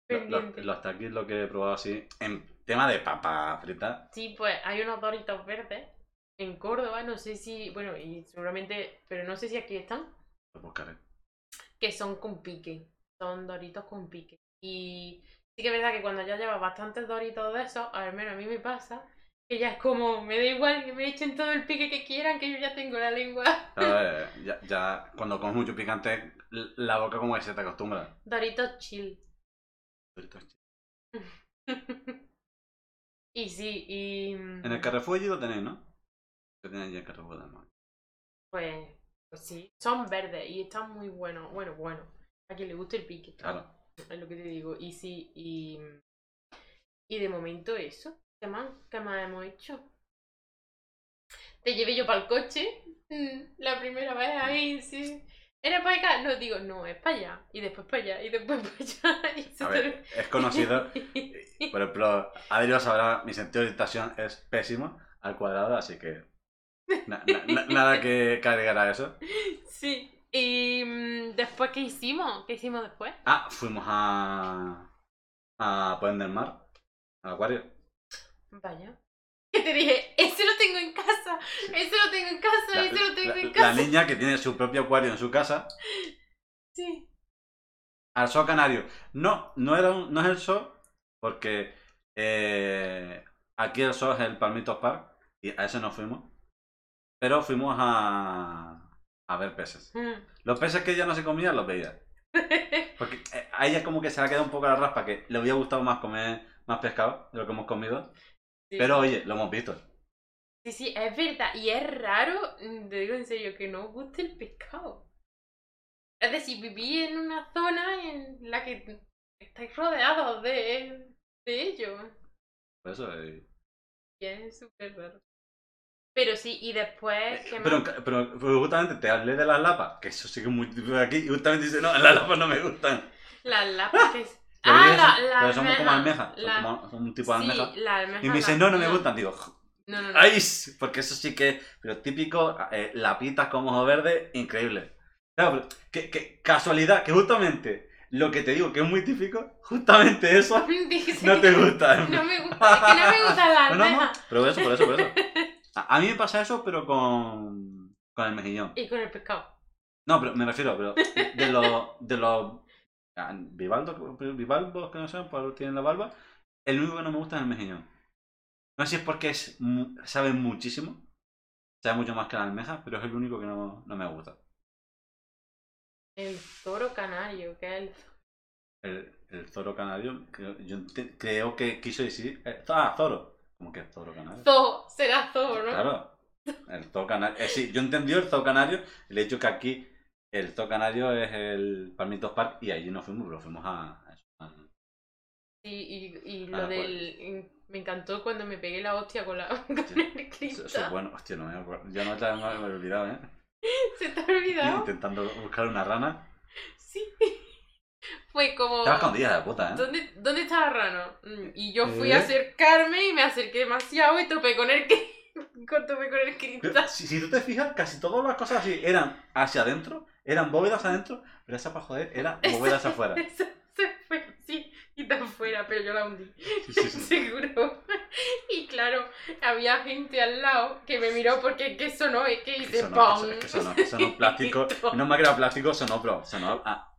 Los, los taquis lo que he probado así. En tema de papa frita. Sí, pues hay unos doritos verdes en Córdoba, no sé si, bueno, y seguramente, pero no sé si aquí están, Lo buscaré. que son con pique. Son doritos con pique. Y sí que es verdad que cuando ya llevas bastantes doritos de esos, al menos a mí me pasa, que ya es como, me da igual que me echen todo el pique que quieran, que yo ya tengo la lengua. Eh, [LAUGHS] ya, ya cuando comes mucho picante, la boca como que se te acostumbra. Doritos chill. [LAUGHS] y sí, y... En el Carrefour allí lo tenéis, ¿no? Que tenéis allí en Carrefour además. Pues, pues sí, son verdes y están muy buenos. Bueno, bueno, a quien le guste el pique. Claro. Es lo que te digo. Y sí, y. Y de momento eso. ¿Qué más? ¿Qué más hemos hecho? Te llevé yo para el coche. mm, La primera vez ahí, sí. ¿Era para acá? No, digo, no, es para allá. Y después para allá. Y después [LAUGHS] para allá. Y te- es conocido. [LAUGHS] Por ejemplo, Adrián sabrá, mi sentido de orientación es pésimo al cuadrado, así que. Na- na- na- nada que cargar a eso. Sí. Y mm, después, ¿qué hicimos? ¿Qué hicimos después? Ah, fuimos a. a Puente del Mar, al acuario. Vaya. Que te dije, ese lo tengo en casa. Ese lo tengo en casa. La, ese lo tengo la- en la casa. niña que tiene su propio acuario en su casa, Sí. al zoo canario. No, no, era un- no es el zoo, porque eh, aquí el zoo es el Palmitos Park, y a ese no fuimos. Pero fuimos a, a ver peces. Mm. Los peces que ella no se comía, los veía. [LAUGHS] Porque eh, a ella como que se le ha quedado un poco la raspa, que le hubiera gustado más comer más pescado de lo que hemos comido. Sí. Pero oye, lo hemos visto. Sí, sí, es verdad. Y es raro, mm, te digo en serio, que no os guste el pescado. Es decir, viví en una zona en la que estáis rodeados de, de ello. Por eso, eh, Y es súper raro. Pero sí, y después... ¿qué Pero, más? pero, pero justamente te hablé de las lapas, que eso sí que es muy típico de aquí, y justamente dice, no, las lapas no me gustan. Las lapas que es... [LAUGHS] Ah, la, son- la pero somos como almeja. almejas, son, La- como, son un tipo de Sí, almeja. la almeja Y me dice, no, no me la- gustan, digo, No, no, no. ¡ay! Porque eso sí que es, pero típico, eh, lapitas con ojo verde, increíble. Claro, pero qué, qué casualidad, que justamente lo que te digo que es muy típico, justamente eso [LAUGHS] Dice no te que gusta. No me gusta, es que no me [LAUGHS] no, no, almejas. pero eso, por eso, por eso. A, a mí me pasa eso, pero con, con el mejillón. Y con el pescado. No, pero me refiero, pero [LAUGHS] de los de los ah, bivalvos que no sean, pues tienen la barba, el único que no me gusta es el mejillón. No sé si es porque es, sabe muchísimo, sabe mucho más que la almeja, pero es el único que no, no me gusta. El toro canario, que es el El, el zoro canario, creo, yo creo que quiso decir, eh, ah, zoro, como que es zoro canario. zoo, será zoo, ¿no? Claro, el zoo canario, eh, sí, yo entendí el zoo canario, el hecho que aquí el zoo canario es el Palmitos Park y allí no fuimos, pero fuimos a, Sí, y, y lo del... Me encantó cuando me pegué la hostia con, la, [LAUGHS] con el cristal. eso es bueno, hostia, no me acuerdo. Ya no te me he olvidado, ¿eh? [LAUGHS] ¿Se te ha olvidado? Intentando buscar una rana. Sí. Fue como... Estaba escondida de puta, ¿eh? ¿Dónde, ¿Dónde está Rano? Mm, Y yo fui ¿Eh? a acercarme y me acerqué demasiado y topé con el, cri- [LAUGHS] Cortóme con el cristal. si, si tú te fijas, casi todas las cosas así eran hacia adentro, eran bóvedas adentro, pero esa para joder era [LAUGHS] bóvedas afuera. [LAUGHS] Esa se fue así y está afuera, pero yo la hundí. Sí, sí, sí. Seguro. Y claro, había gente al lado que me miró porque es que sonó, es que Que hice ¡pum! que sonó, que sonó, que sonó plástico. No me que era plástico, sonó, bro. Sonó. Ah,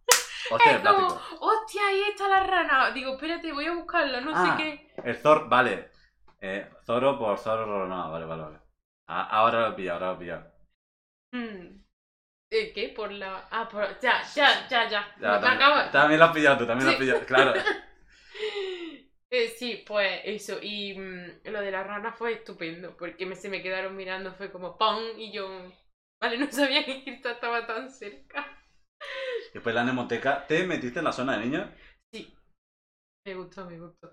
hostia, de Es como, plástico. hostia, ahí está la rana. Digo, espérate, voy a buscarla, no Ah. sé qué. El Zor, vale. Eh, Zoro por Zoro, no, vale, vale, vale. Ah, ahora lo he pillado, ahora lo he pillado. Hmm. ¿Eh, ¿Qué? Por la. Ah, por. Ya, ya, ya, ya. Ya, me también, acabo- también lo has pillado tú, también lo has Sí. pillado. Claro. [LAUGHS] Eh, sí, pues eso. Y mm, lo de la rana fue estupendo. Porque me, se me quedaron mirando, fue como ¡pam! Y yo. Vale, no sabía que Kirta estaba tan cerca. Después la nemoteca, ¿te metiste en la zona de niños? Sí. Me gustó, me gustó.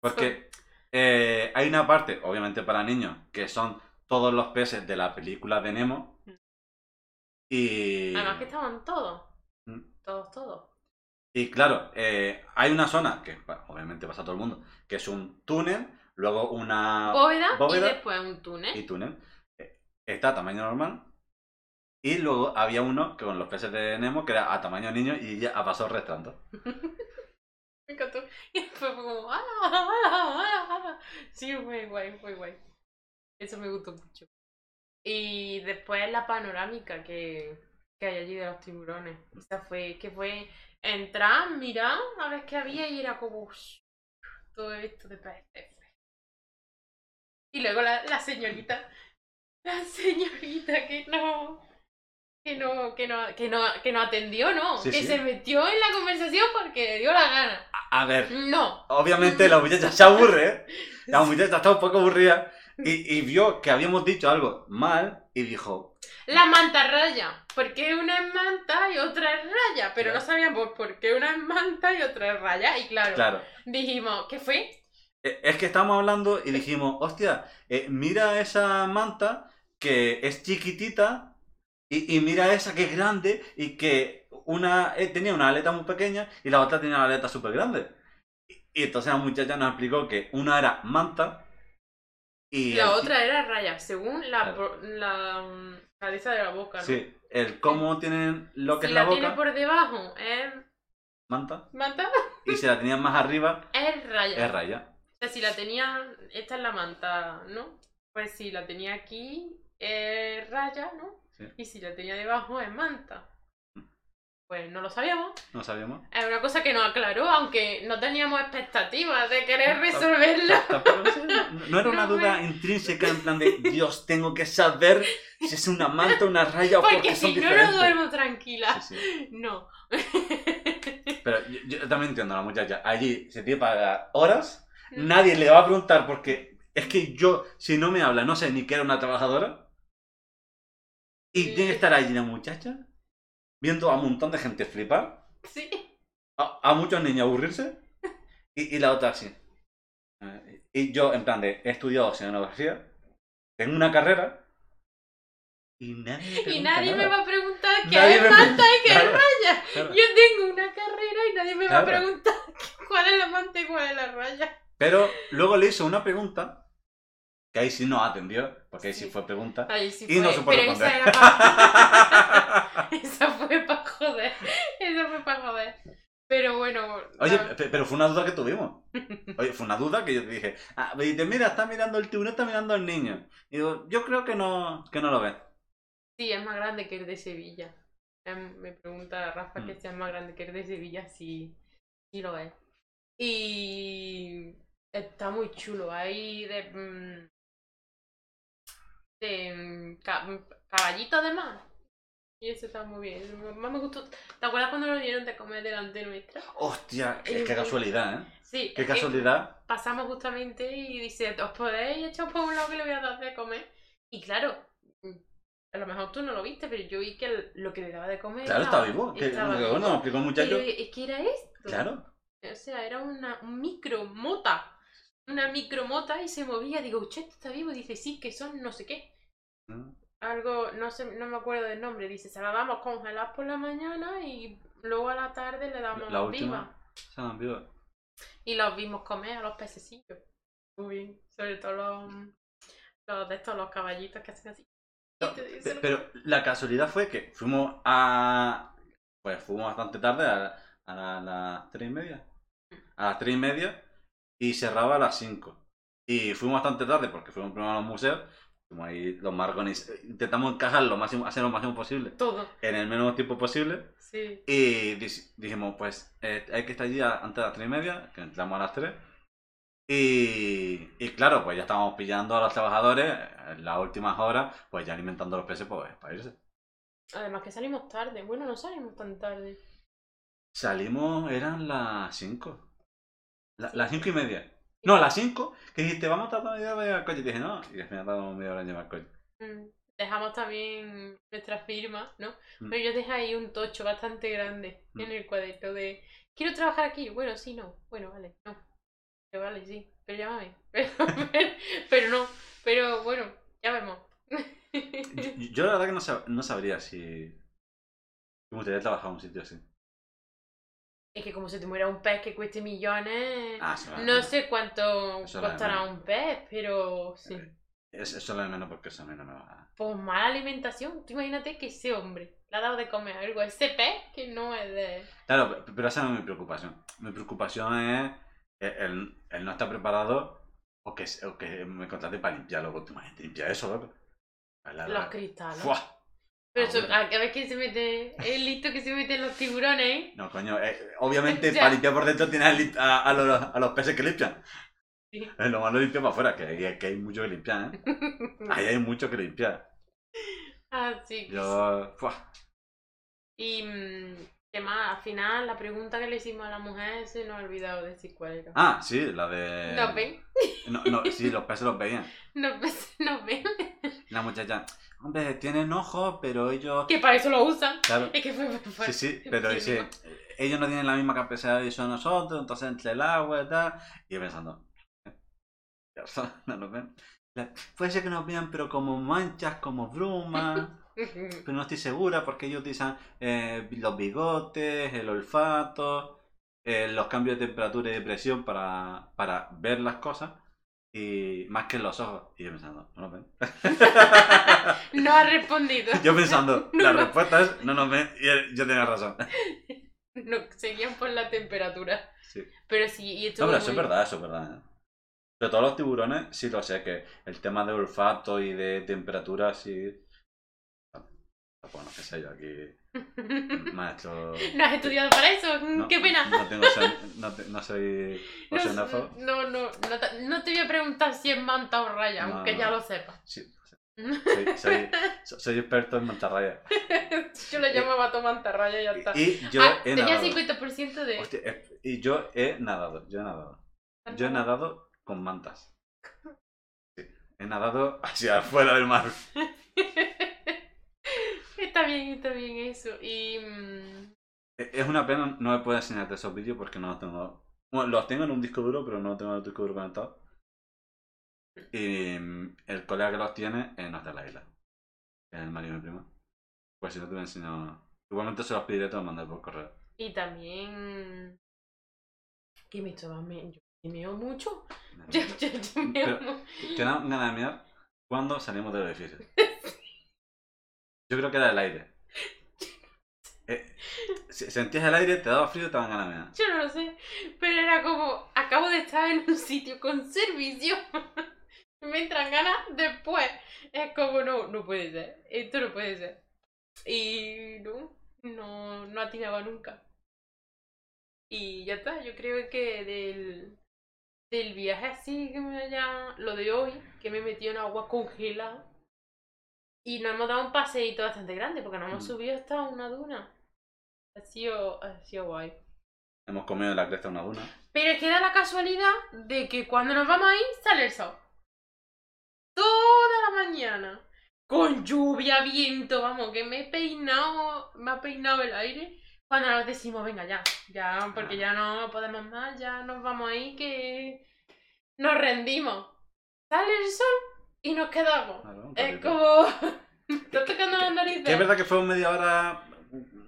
Porque [LAUGHS] eh, hay una parte, obviamente para niños, que son todos los peces de la película de Nemo. Y. Además que estaban todos. Mm. Todos, todos. Y claro, eh, hay una zona que bueno, obviamente pasa a todo el mundo, que es un túnel, luego una Bóveda, bóveda y después un túnel. y túnel. Eh, Está a tamaño normal. Y luego había uno con los peces de Nemo que era a tamaño niño y ya a paso restando. [LAUGHS] Me encantó. [LAUGHS] Y fue como. ¡Ah, ah, ah, ah! Sí, fue guay, fue guay. Eso me gustó mucho. Y después la panorámica que, que hay allí de los tiburones. Esa fue, que fue entrar, mirar, a ver qué había y era como. Todo esto de peces. Y luego la, la señorita. La señorita que no. Que no, que no, que no, que no atendió, ¿no? Sí, que sí. se metió en la conversación porque le dio la gana. A ver, No. obviamente la muchacha se aburre, ¿eh? La muchacha está un poco aburrida y, y vio que habíamos dicho algo mal y dijo, La mantarraya. Porque una es manta y otra es raya. Pero Claro. no sabíamos por qué una es manta y otra es raya. Y claro, claro, dijimos, ¿qué fue? Eh, Es que estábamos hablando y dijimos, hostia, eh, mira esa manta que es chiquitita y, y mira esa que es grande y que una eh, tenía una aleta muy pequeña y la otra tenía una aleta súper grande. Y, y entonces la muchacha nos explicó que una era manta y... La el- otra era raya, según la, la mm, cabeza de la boca, ¿no? Sí, el cómo tienen lo que si es la la, tiene boca, por debajo es manta, manta, [LAUGHS] y si la tenían más arriba, es raya. es raya. O sea, si la tenía, esta es la manta, ¿no? Pues si la tenía aquí, es raya, ¿no? Sí. Y si la tenía debajo, es manta. Pues no lo sabíamos. No sabíamos. Es una cosa que nos aclaró, aunque no teníamos expectativas de querer resolverlo. No era [LAUGHS] una duda intrínseca en plan de Dios, tengo que saber si es una manta, una raya o porque, Porque son si no, no duermo tranquila. Sí, sí. No. [LAUGHS] Pero yo, yo también entiendo a la muchacha. Allí se tiene para pagar horas, nadie le va a preguntar porque es que yo, si no me habla, no sé ni que era una trabajadora. Y tiene que estar allí la muchacha viendo a un montón de gente flipar, Sí. a, a muchos niños aburrirse [LAUGHS] y, y la otra así. Eh, Y yo, en plan de, he estudiado oceanografía, tengo una carrera y nadie me Y pregunta nadie me nada. va a preguntar qué Nadie es manta y qué es raya. claro. Yo tengo una carrera y nadie me va a Claro. preguntar [LAUGHS] cuál es la manta y cuál es la raya. Pero luego le hizo una pregunta, que ahí sí no atendió, porque ahí sí Sí. fue pregunta. Ay, sí Y no fue, supo pero responder. esa era pa- [LAUGHS] esa fue para joder. Esa fue para joder. Pero bueno. Oye, pero fue una duda que tuvimos. Oye, fue una duda que yo dije, ah, me dice, mira, está mirando el tiburón, está mirando al niño. Y digo, yo creo que no, que no lo ve. Sí, es más grande que el de Sevilla. Me pregunta Rafa Mm. que si es más grande que el de Sevilla, sí, sí lo es. Y está muy chulo. Hay de. Mm, de mm, ca- mm, caballito además. Y eso está muy bien. Más me gustó. ¿Te acuerdas cuando lo dieron de comer delante nuestra? Hostia, qué, Eh, qué casualidad, ¿eh? Sí. Qué eh, casualidad. pasamos justamente y dice, os podéis echar por un lado que le voy a dar de comer. Y claro, mm, a lo mejor tú no lo viste, pero yo vi que lo que le daba de comer. Claro, está vivo. Que, estaba vivo. explicó el muchacho. es que era esto. Claro. O sea, era una un micro mota. Una micro mota y se movía. Digo, che, esto está vivo. Dice, sí, que son no sé qué. Mm. Algo, no sé, no me acuerdo del nombre. Dice, se la damos congelar por la mañana y luego a la tarde le damos La viva. última. Estaban vivos. Y los vimos comer a los pececillos. Muy bien. Sobre todo los, Los de estos, los caballitos que hacen así. No, te Pero la casualidad fue que fuimos a. Pues fuimos bastante tarde, a, a las tres y media. A las tres y media y cerraba a las 5. Y fuimos bastante tarde porque fuimos primero a los museos. Fuimos ahí los marcones. Intentamos encajar lo máximo, hacer lo máximo posible Todo. en el menor tiempo posible. Sí. Y dijimos, pues eh, hay que estar allí antes de las tres y media, que entramos a las 3. Y, y claro, pues ya estábamos pillando a los trabajadores en las últimas horas, pues ya alimentando los peces pues, para irse. Además que salimos tarde. Bueno, no salimos tan tarde. Salimos, eran las 5. las 5 y media. No, las 5, que dijiste, vamos a hora en llevar el coche. Y dije, no, y al final tardamos media hora en llevar el coche. Mm. Dejamos también nuestra firma, ¿no? Mm. Pero yo dejé ahí un tocho bastante grande Mm. en el cuadrito de quiero trabajar aquí. Bueno, sí, no. Bueno, vale, no. Pero vale, sí. Pero llámame. Pero, [LAUGHS] pero, pero no. Pero bueno, ya vemos. Yo, yo la verdad que no, sab- no sabría si... Me gustaría trabajar en un sitio así. Es que como se te muera un pez que cueste millones, Ah, no sé cuánto Eso costará un pez, pero sí. Es- Eso es lo de menos porque eso a mí no me va Pues mala alimentación. Tú imagínate que ese hombre le ha dado de comer algo a ese pez que no es de... Claro, pe- pero esa no es mi preocupación. Mi preocupación es el, el- no estar preparado o que, o que me contrate para limpiarlo. Tú imagínate, limpiar eso, loco. Los cristales. ¡Fua! Pero Ah, eso, a cada vez que se mete, es listo que se meten los tiburones, ¿eh? No, coño, eh, obviamente [LAUGHS] para limpiar por dentro tienes a, a- a los, a los peces que limpian. Sí. Es lo malo limpio para afuera, que, hay- que hay mucho que limpiar, ¿eh? [LAUGHS] Ahí hay mucho que limpiar. Así que Yo. Y, mm, ¿qué más? Al final, la pregunta que le hicimos a la mujer se nos ha olvidado decir cuál era. Ah, sí, la de. ¿Nos ven? No, no, sí, los peces los veían. [LAUGHS] ¿Nos ven? ¿Nos ven? La muchacha, hombre, tienen ojos, pero ellos. Que para eso lo usan. Claro, Es que fue, fue- fue- Sí, sí, pero sí, ellos no tienen la misma capacidad de visión nosotros, entonces entre el agua y tal. Y yo pensando, "Eh, [LAUGHS] no nos ven. Puede ser que nos vean, pero como manchas, como brumas. Pero no estoy segura porque ellos utilizan eh, los bigotes, el olfato, eh, los cambios de temperatura y de presión para, para ver las cosas. Y más que los ojos. Y yo pensando, no nos ven. [LAUGHS] No ha respondido. [LAUGHS] yo pensando, No, [LAUGHS] la no. respuesta es, no nos ven. Y él- yo tenía razón. No, seguían por la temperatura. Sí. Pero sí, y No, estuvo pero eso es muy- verdad, eso es verdad. ¿eh? Pero todos los tiburones, sí lo sé, que el tema de olfato y de temperatura, sí. Bueno, qué sé yo, aquí, [LAUGHS] maestro. ¿No has estudiado para eso? No, ¡Qué pena! No, tengo no, no soy [LAUGHS] No, oceanófobo. no, no, no, te, no te voy a preguntar si es manta o raya, aunque ya lo sepas. Sí, soy, [LAUGHS] soy, so- soy experto en mantarrayas. Yo le llamaba a tu manta raya y ya está. Y yo Ah, he tenía nadado. 50% de... Hostia, eh, y yo he nadado, yo he nadado. Yo he nadado con mantas. Sí, he nadado hacia afuera del mar. Está bien, está bien eso. Y... mm, E- Es una pena, no me puedo enseñarte esos vídeos porque no los tengo. Bueno, los tengo en un disco duro, pero no los tengo en el disco duro conectado. Y mm, el colega que los tiene eh, no está en la isla. Es el marido de mi prima. Pues si no te lo enseño. Igualmente se los pediré, te los mandaré por correo. y también... Que me estaba... Me... Yo me meo mucho. [LAUGHS] Yo, yo, yo meo Pero- mu- Te dan ganas de mirar cuando salimos del edificio. [LAUGHS] Yo creo que era el aire. Eh, sentías el aire, te daba frío te daban ganas de. Yo no lo sé, pero era como, acabo de estar en un sitio con servicio. [LAUGHS] Me entran ganas después. Es como, no, no puede ser. Esto no puede ser. Y no, no, no atinaba nunca. Y ya está, yo creo que del, del viaje así que me haya, lo de hoy, que me metí en agua congelada. Y nos hemos dado un paseíto bastante grande, porque nos hemos Mm. subido hasta una duna. Ha sido, ha sido guay. Hemos comido en la cresta una duna. Pero es que da la casualidad de que cuando nos vamos ahí sale el sol. Toda la mañana. Con lluvia, viento, vamos, que me he peinado, me ha peinado el aire. Cuando nos decimos, venga ya, ya, porque ya no podemos más, ya nos vamos ahí que nos rendimos. Sale el sol y nos quedamos. Claro, un Es como... [LAUGHS] Me está tocando las narices. Que es verdad que fue media hora,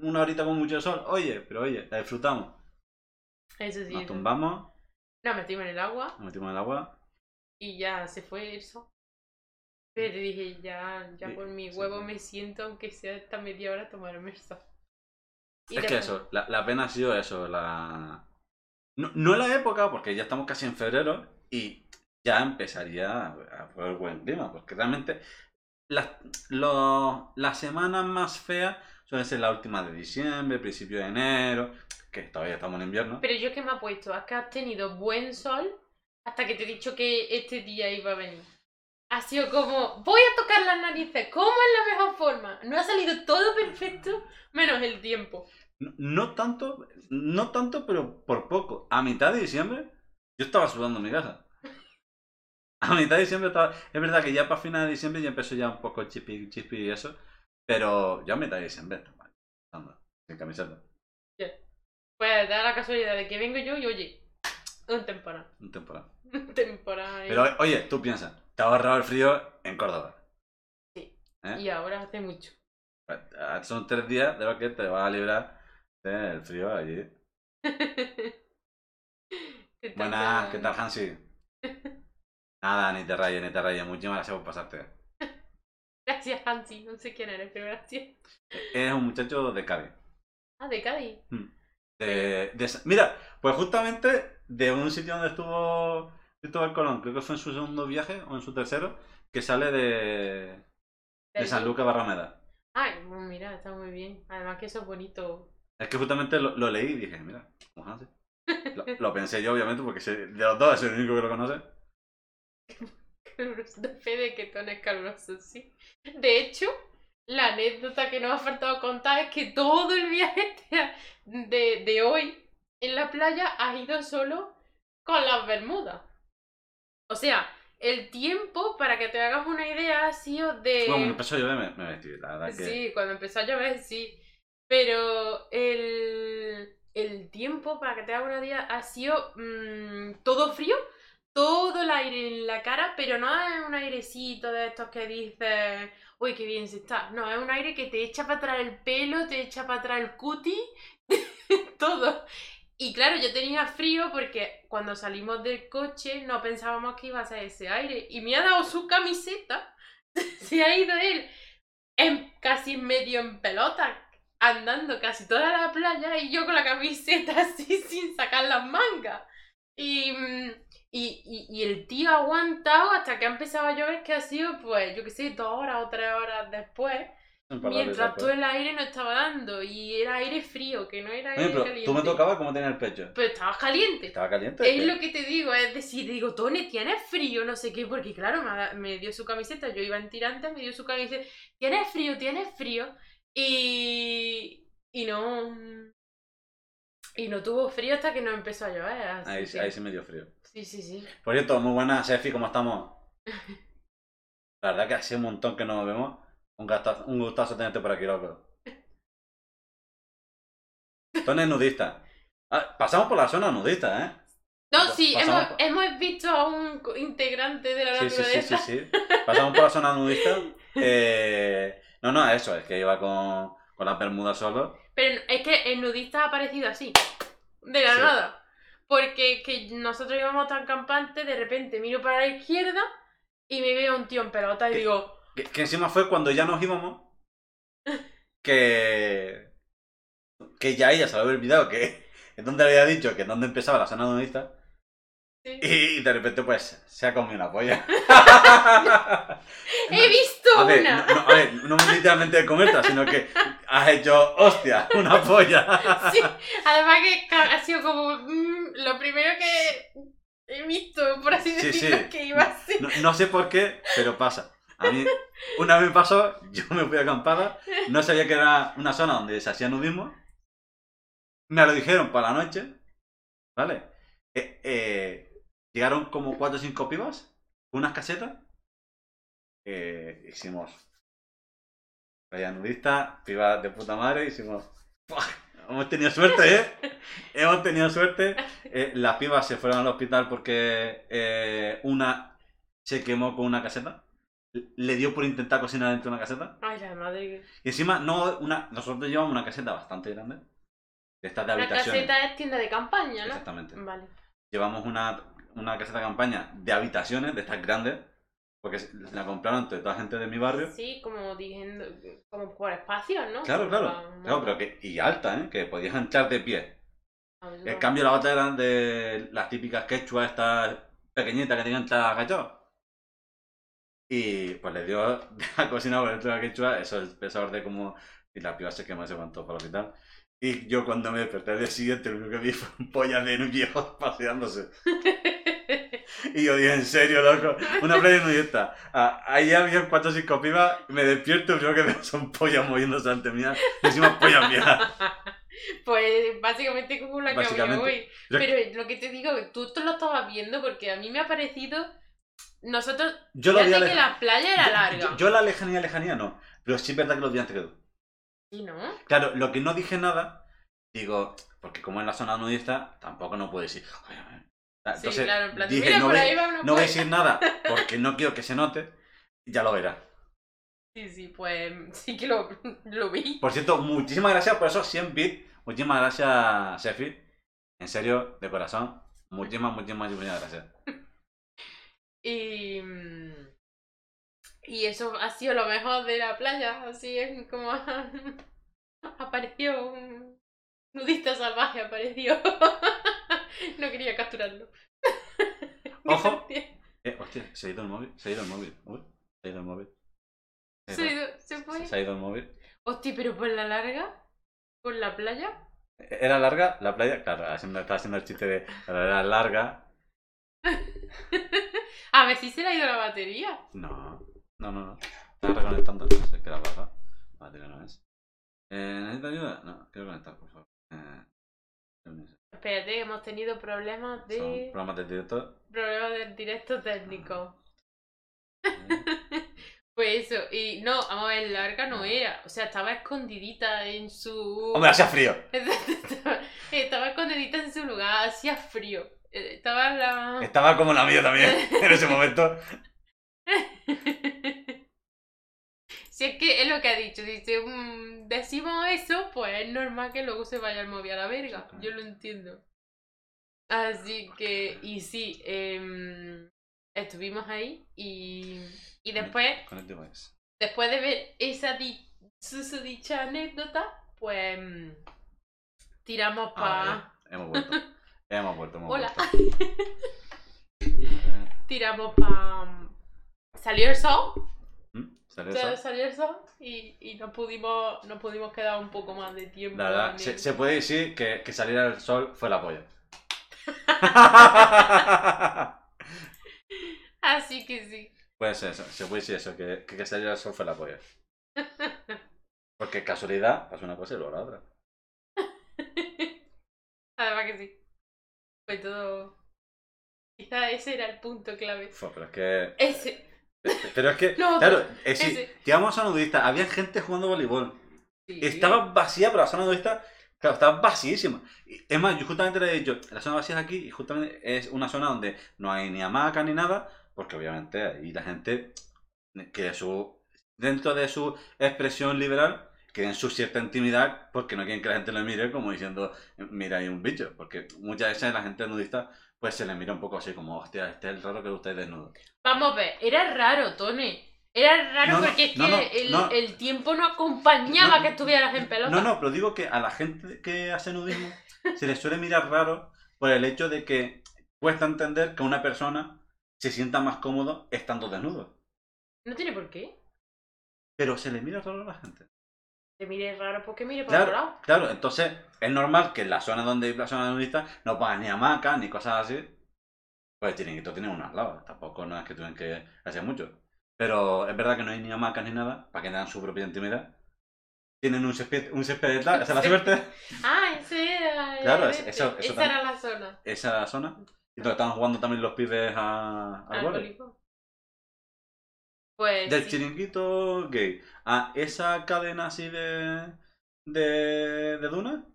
una horita con mucho sol. Oye, pero oye, la disfrutamos. Eso sí. Nos eso. tumbamos, Nos metimos en el agua nos metimos en el agua. y ya se fue el sol. Pero dije, ya, ya Sí, por mi huevo sí. me siento, aunque sea esta media hora, tomarme el sol. Y Es que eso, la, la pena ha sido eso, la... No, no la época, porque ya estamos casi en febrero y ya empezaría a poner buen clima, porque realmente las, lo- las semanas más feas suelen ser la última de diciembre, principio de enero, que todavía estamos en invierno. Pero yo que me ha puesto, es que has tenido buen sol hasta que te he dicho que este día iba a venir. Ha sido como, voy a tocar las narices, ¿cómo es la mejor forma? No ha salido todo perfecto, menos el tiempo. No, no tanto, no tanto, pero por poco. A mitad de diciembre yo estaba sudando en mi casa. A mitad de diciembre estaba... Es verdad que ya para final de diciembre ya empezó ya un poco chipi, chipi y eso. Pero ya a mitad de diciembre estaba sudando, sin camiseta. Pues da la casualidad de que vengo yo y oye, un temporal. Un temporada. [LAUGHS] Un temporal. Pero oye, tú piensas, te ha ahorrado el frío en Córdoba. Sí. ¿Eh? Y ahora hace mucho. Pues, ah, Son tres días de lo que te vas a librar del frío allí. [LAUGHS] ¿Qué tal, Buenas? ¿qué tal, Hansi? [LAUGHS] Nada, ni te rayes, ni te rayes. Muchísimas gracias por pasarte. [LAUGHS] Gracias, Hansi. No sé quién eres, pero gracias. Es un muchacho de Cádiz. Ah, de Cádiz. De, de mira, pues justamente de un sitio donde estuvo Cristóbal Colón, creo que fue en su segundo viaje o en su tercero, que sale de, de San Lucas Barrameda. Ay, pues mira, está muy bien. Además que eso es bonito. Es que justamente lo, lo leí y dije, mira, como Hansi. [LAUGHS] Lo, lo pensé yo, obviamente, porque de los dos es el único que lo conoce. [LAUGHS] Caluroso. De fe de que Tony es caluroso, sí. De hecho, la anécdota que nos ha faltado contar es que todo el viaje de, de hoy en la playa ha ido solo con las bermudas. O sea, el tiempo, para que te hagas una idea, ha sido de... Bueno, empezó a llover, me, me vestí, la verdad que... Sí, cuando empezó a llover, sí. Pero el, el tiempo, para que te hagas una idea, ha sido mm, todo frío, todo el aire en la cara, pero no es un airecito de estos que dices, uy, qué bien se está. No, es un aire que te echa para atrás el pelo, te echa para atrás el cuti, [LAUGHS] todo. Y claro, yo tenía frío porque cuando salimos del coche no pensábamos que iba a ser ese aire. Y me ha dado su camiseta, [LAUGHS] se ha ido él en, casi medio en pelota, andando casi toda la playa y yo con la camiseta [LAUGHS] así sin sacar las mangas. Y, mm, y, y, y el tío ha aguantado hasta que ha empezado a llover, que ha sido, pues, yo qué sé, dos horas o tres horas después, mientras todo el aire no estaba dando. Y era aire frío, que no era Oye, aire pero caliente. tú me tocabas como tenía el pecho. Pero estaba caliente. Estaba caliente. Es ¿qué? lo que te digo, es decir, digo, Tony, ¿tienes frío? No sé qué, porque claro, me, dio su camiseta, yo iba en tirante, me dio su camiseta, ¿tienes frío? ¿Tienes frío? Y, y no... Y no tuvo frío hasta que no empezó a llover. Así Ahí, que- ahí sí me dio frío. Sí, sí, sí. Por cierto, muy buenas, Sefi, ¿cómo estamos? [LAUGHS] La verdad que hace un montón que no nos vemos. Un gustazo, un gustazo tenerte por aquí, loco. [LAUGHS] Tony es nudista. Ah, pasamos por la zona nudista, ¿eh? No, sí, hemos, por- hemos visto a un integrante de la Sí, sí, sí, naturaleza. sí, sí. Pasamos por la zona nudista. [LAUGHS] Eh, No, no, eso, es que iba con, con las bermudas solo. Pero es que el nudista ha aparecido así, de la Sí. nada. Porque que nosotros íbamos tan campantes, de repente miro para la izquierda y me veo un tío en pelota y digo, Que, que encima fue cuando ya nos íbamos. [LAUGHS] Que. Que ya ella se lo había olvidado que. [LAUGHS] Es donde había dicho que es donde empezaba la zona nudista. "Sí". Y de repente, pues, se ha comido una polla. [LAUGHS] ¡He visto A ver, una! no, a ver, no literalmente de comerla, sino que has hecho, hostia, una polla. [LAUGHS] Sí, además que ha sido como mm, lo primero que he visto, por así Sí, decirlo, sí. que iba a ser. No, no sé por qué, pero pasa. A mí, una vez me pasó, yo me fui a acampada, no sabía que era una zona donde se hacía nudismo. Me lo dijeron para la noche, ¿vale? Eh, eh, llegaron como cuatro o cinco pibas, unas casetas. Eh, hicimos playa nudista, pibas de puta madre, hicimos... ¡Buah! Hemos tenido suerte, ¿eh? [LAUGHS] Hemos tenido suerte. Eh, las pibas se fueron al hospital porque eh, una se quemó con una caseta. Le dio por intentar cocinar dentro de una caseta. Ay, la madre. Y encima, no, una, nosotros llevamos una caseta bastante grande. De estas de La habitaciones. caseta es tienda de campaña, ¿no? Exactamente. Vale. Llevamos una, una caseta de campaña de habitaciones, de estas grandes. porque la compraron entre toda la gente de mi barrio. Sí, como diciendo, como por espacios, ¿no? Claro, claro, claro, pero que, y alta, ¿eh? Que podías entrar de pie. En cambio, la otra eran de las típicas quechua, estas pequeñitas que tenían que entrar agachados. Y pues le dio a cocina por dentro de la quechua, eso el pesador de como. Y la piba se quemó, se levantó para el hospital. Y yo cuando me desperté al día siguiente, lo único que vi fue un polla de viejos paseándose. [LAUGHS] Y yo dije, en serio, loco, una playa nudista. Ah, ahí había cuatro o cinco pibas, me despierto y primero que son pollas moviéndose ante mía. Y encima pollas viejas. Pues básicamente como la que Básicamente. hoy. Yo- Pero lo que te digo, tú te lo estabas viendo porque a mí me ha parecido. Nosotros. Yo lo vi que la playa era yo- larga. Yo, yo la lejanía, lejanía no. Pero sí es verdad que los vi antes que tú. Sí, ¿no? Claro, lo que no dije nada, digo, porque como en la zona nudista, tampoco no puedo decir. Entonces, sí, claro, en plan, dije, mira, no, por voy, ahí va una no voy a decir nada porque no quiero que se note. y Ya lo verás. Sí, sí, pues sí que lo, lo vi. Por cierto, muchísimas gracias por esos 100 bits. Muchísimas gracias, Sefi. En serio, de corazón. Muchísimas, muchísimas, muchísimas gracias. [LAUGHS] Y. mm, Y eso ha sido lo mejor de la playa. Así es como. [LAUGHS] Apareció un nudista salvaje, apareció. [LAUGHS] [LAUGHS] No quería capturarlo. [LAUGHS] Ojo. Eh, hostia, se ha ido el móvil. Se ha ido el móvil. Uy, se ha ido el móvil. Se, ha ido- se fue. Se ha ido el móvil. Hostia, pero por la larga, por la playa. ¿Era larga la playa? Claro, estaba haciendo el chiste de. Pero era larga. [LAUGHS] A ver si se le ha ido la batería. No, no, no. no. Estaba reconectando. No sé qué era baja. La batería no es. Eh, ¿Necesita ayuda? No, quiero conectar, por favor. Eh, Espérate, hemos tenido problemas Son de. programas de directo. Problemas del directo técnico. Eh, [LAUGHS] Pues eso, y no, vamos a ver, larga no era. O sea, estaba escondidita en su. Hombre, hacía frío. [LAUGHS] estaba, estaba escondidita en su lugar, hacía frío. Eh, Estaba la. Estaba como la mía también [LAUGHS] en ese momento. Si es que es lo que ha dicho, dice, mm, decimos eso, pues es normal que luego se vaya el móvil a la verga. Yo lo entiendo. Así que, y sí, em, estuvimos ahí y, y después, Con el device. después de ver esa di- susodicha anécdota, pues mm, tiramos Ah, pa... vale. Hemos vuelto. [LAUGHS] Hemos vuelto, hemos Hola. vuelto. [LAUGHS] Tiramos pa... Salió el sol, ¿Mm? ¿Salió sa- eso? salió el sol y, y nos pudimos, nos pudimos quedar un poco más de tiempo. La verdad, el- se puede decir que, que saliera el sol fue la polla. [LAUGHS] Así que sí. puede ser eso, se puede decir eso, que, que, que saliera el sol fue la polla. [LAUGHS] Porque casualidad pasa una cosa y luego la otra. [LAUGHS] Además que sí. Fue todo. Quizá ese era el punto clave. Fue, pero es que. Ese. Pero es que, No, claro, es si ese. llegamos a zona nudista, había gente jugando voleibol. Sí. Estaba vacía, pero la zona nudista, claro, estaba vacíísima. Y, Es más, yo justamente le he dicho, la zona vacía es aquí y justamente es una zona donde no hay ni hamacas ni nada, porque obviamente ahí la gente que su, dentro de su expresión liberal quieren su cierta intimidad porque no quieren que la gente le mire como diciendo, mira, hay un bicho. Porque muchas veces la gente nudista pues se le mira un poco así como, hostia, este es el raro que usted desnudo. Vamos a ver, era raro, Tony. Era raro No, no, porque es no, que el, el tiempo no acompañaba que estuvieras en pelota. No, no, pero digo que a la gente que hace nudismo [LAUGHS] se le suele mirar raro por el hecho de que cuesta entender que una persona se sienta más cómodo estando desnudo. No tiene por qué. Pero se le mira raro a la gente. Te mire raro porque mire otro Claro, lado. claro, entonces es normal que en la zona donde hay personas nudistas no pongan ni hamacas ni cosas así. Pues el chiringuito tiene unas lavas, tampoco no es que tengan que hacer mucho. Pero es verdad que no hay ni hamacas ni nada, para que tengan su propia intimidad. Tienen un césped, un césped detrás, esa es la [LAUGHS] Sí. suerte. Ah, era. Claro, el es- este. eso- eso Esa era la zona. esa zona. Y donde estaban jugando también los pibes a, al Al. Pues. Del sí. chiringuito gay a esa cadena así de. de. de duna.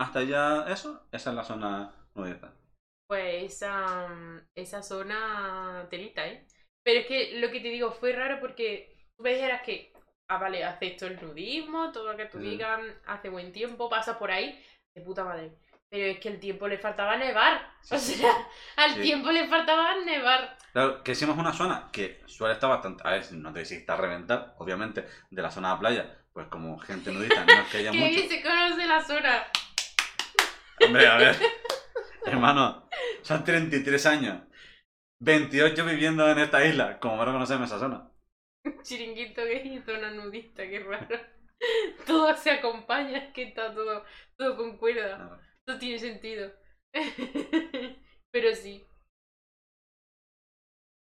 Hasta ya eso, esa es la zona nudista. Pues esa, esa zona telita, ¿eh? Pero es que lo que te digo fue raro porque tú me dijeras que, ah, vale, acepto el nudismo, todo lo que tú digas, hace buen tiempo, pasa por ahí, de puta madre. Pero es que el tiempo le faltaba nevar. Sí, [LAUGHS] o sí. sea, al tiempo le faltaba nevar. Claro, que hicimos una zona que suele estar bastante. A ver, no te decís está a reventar, obviamente, de la zona de playa, pues como gente nudista, no es que haya [LAUGHS] Que mucho. bien se conoce la zona. Hombre, a ver. [LAUGHS] Hermano, son 33 años. 28 viviendo en esta isla. Como no conocemos esa zona. Chiringuito gay y zona nudista, qué raro. [LAUGHS] Todo se acompaña, es que está todo, todo concuerda. No, No tiene sentido. Pero sí.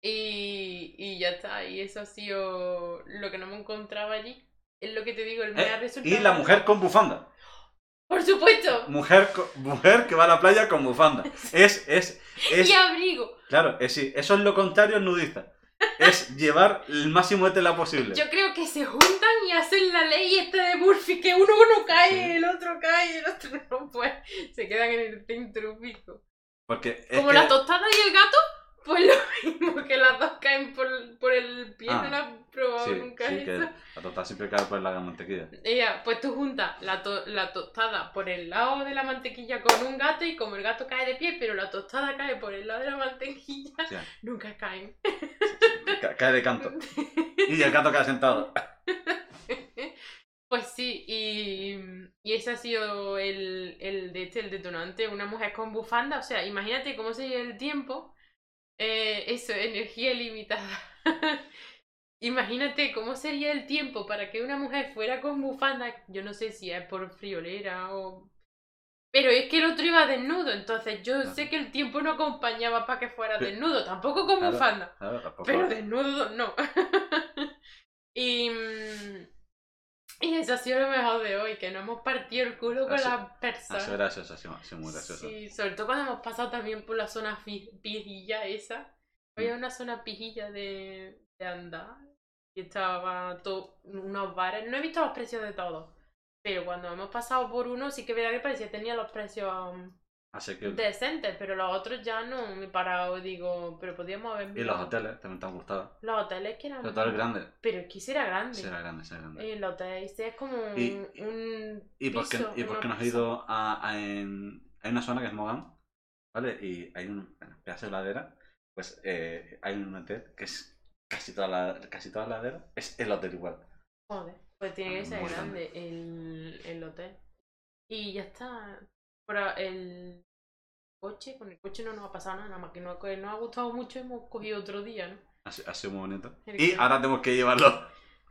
Y, y ya está, y eso ha sido lo que no me encontraba allí. Es lo que te digo, el me ha Eh, resultado. y la mujer con bufanda. ¡Por supuesto! Mujer, mujer que va a la playa con bufanda. [LAUGHS] Es, es, es. Y abrigo. Claro, es, eso es lo contrario al nudista. Es [LAUGHS] llevar el máximo de tela posible. Yo creo que se juntan y hacen la ley esta de Murphy, que uno no cae, Sí. el otro cae, el otro [LAUGHS] no puede. Se quedan en el centro fijo. Porque es Como que- la tostada y el gato, pues lo [LAUGHS] mismo que las dos caen por, por el pie. Ah, no la has probado Sí, nunca sí, que la tostada siempre cae por la mantequilla. Ella, pues tú juntas la, to- la tostada por el lado de la mantequilla con un gato y como el gato cae de pie, pero la tostada cae por el lado de la mantequilla, Sí, [LAUGHS] nunca caen. ca- cae de canto. [LAUGHS] Y el gato cae sentado. Pues sí, y, y ese ha sido el, el, de este, el detonante, una mujer con bufanda, o sea, imagínate cómo sería el tiempo, eh, eso, energía ilimitada. [LAUGHS] imagínate cómo sería el tiempo para que una mujer fuera con bufanda, yo no sé si es por friolera o... Pero es que el otro iba desnudo, entonces yo Claro. sé que el tiempo no acompañaba para que fuera Pero- desnudo, tampoco con Claro. bufanda. Claro, tampoco- Pero desnudo no. [LAUGHS] y, mm, y eso ha sido lo mejor de hoy, que no hemos partido el culo con Ha sido- las Ha sido personas. gracioso, ha sido, ha sido muy gracioso. Sí, sobre todo cuando hemos pasado también por la zona pijilla esa. Había Mm. una zona pijilla de, de andar. Y estaba todo, unos bares. No he visto los precios de todos. Pero cuando hemos pasado por uno, sí que verdad que parecía que tenía los precios um, Así que... decentes. Pero los otros ya no me he parado. Digo, pero podíamos haber Y los hoteles también te han gustado. Los hoteles que eran. Los hoteles grandes. Pero es que ese era grande. Sí, era grande, sí, era grande. El hotel ese es como un, Y- un ¿Y por qué, piso, y por qué no has pieza. ido a, a en, hay una zona que es Mogán, ¿vale? Y hay un pedazo de ladera, pues eh, hay un hotel que es casi toda la, casi toda la ladera, es el hotel igual. Joder, pues tiene que ser muy grande el, el hotel. Y ya está. El coche, con el coche no nos ha pasado nada, nada más que nos, que nos ha gustado mucho hemos cogido otro día, ¿no? Ha, sido- ha sido muy bonito. El Y que- ahora tenemos que llevarlo.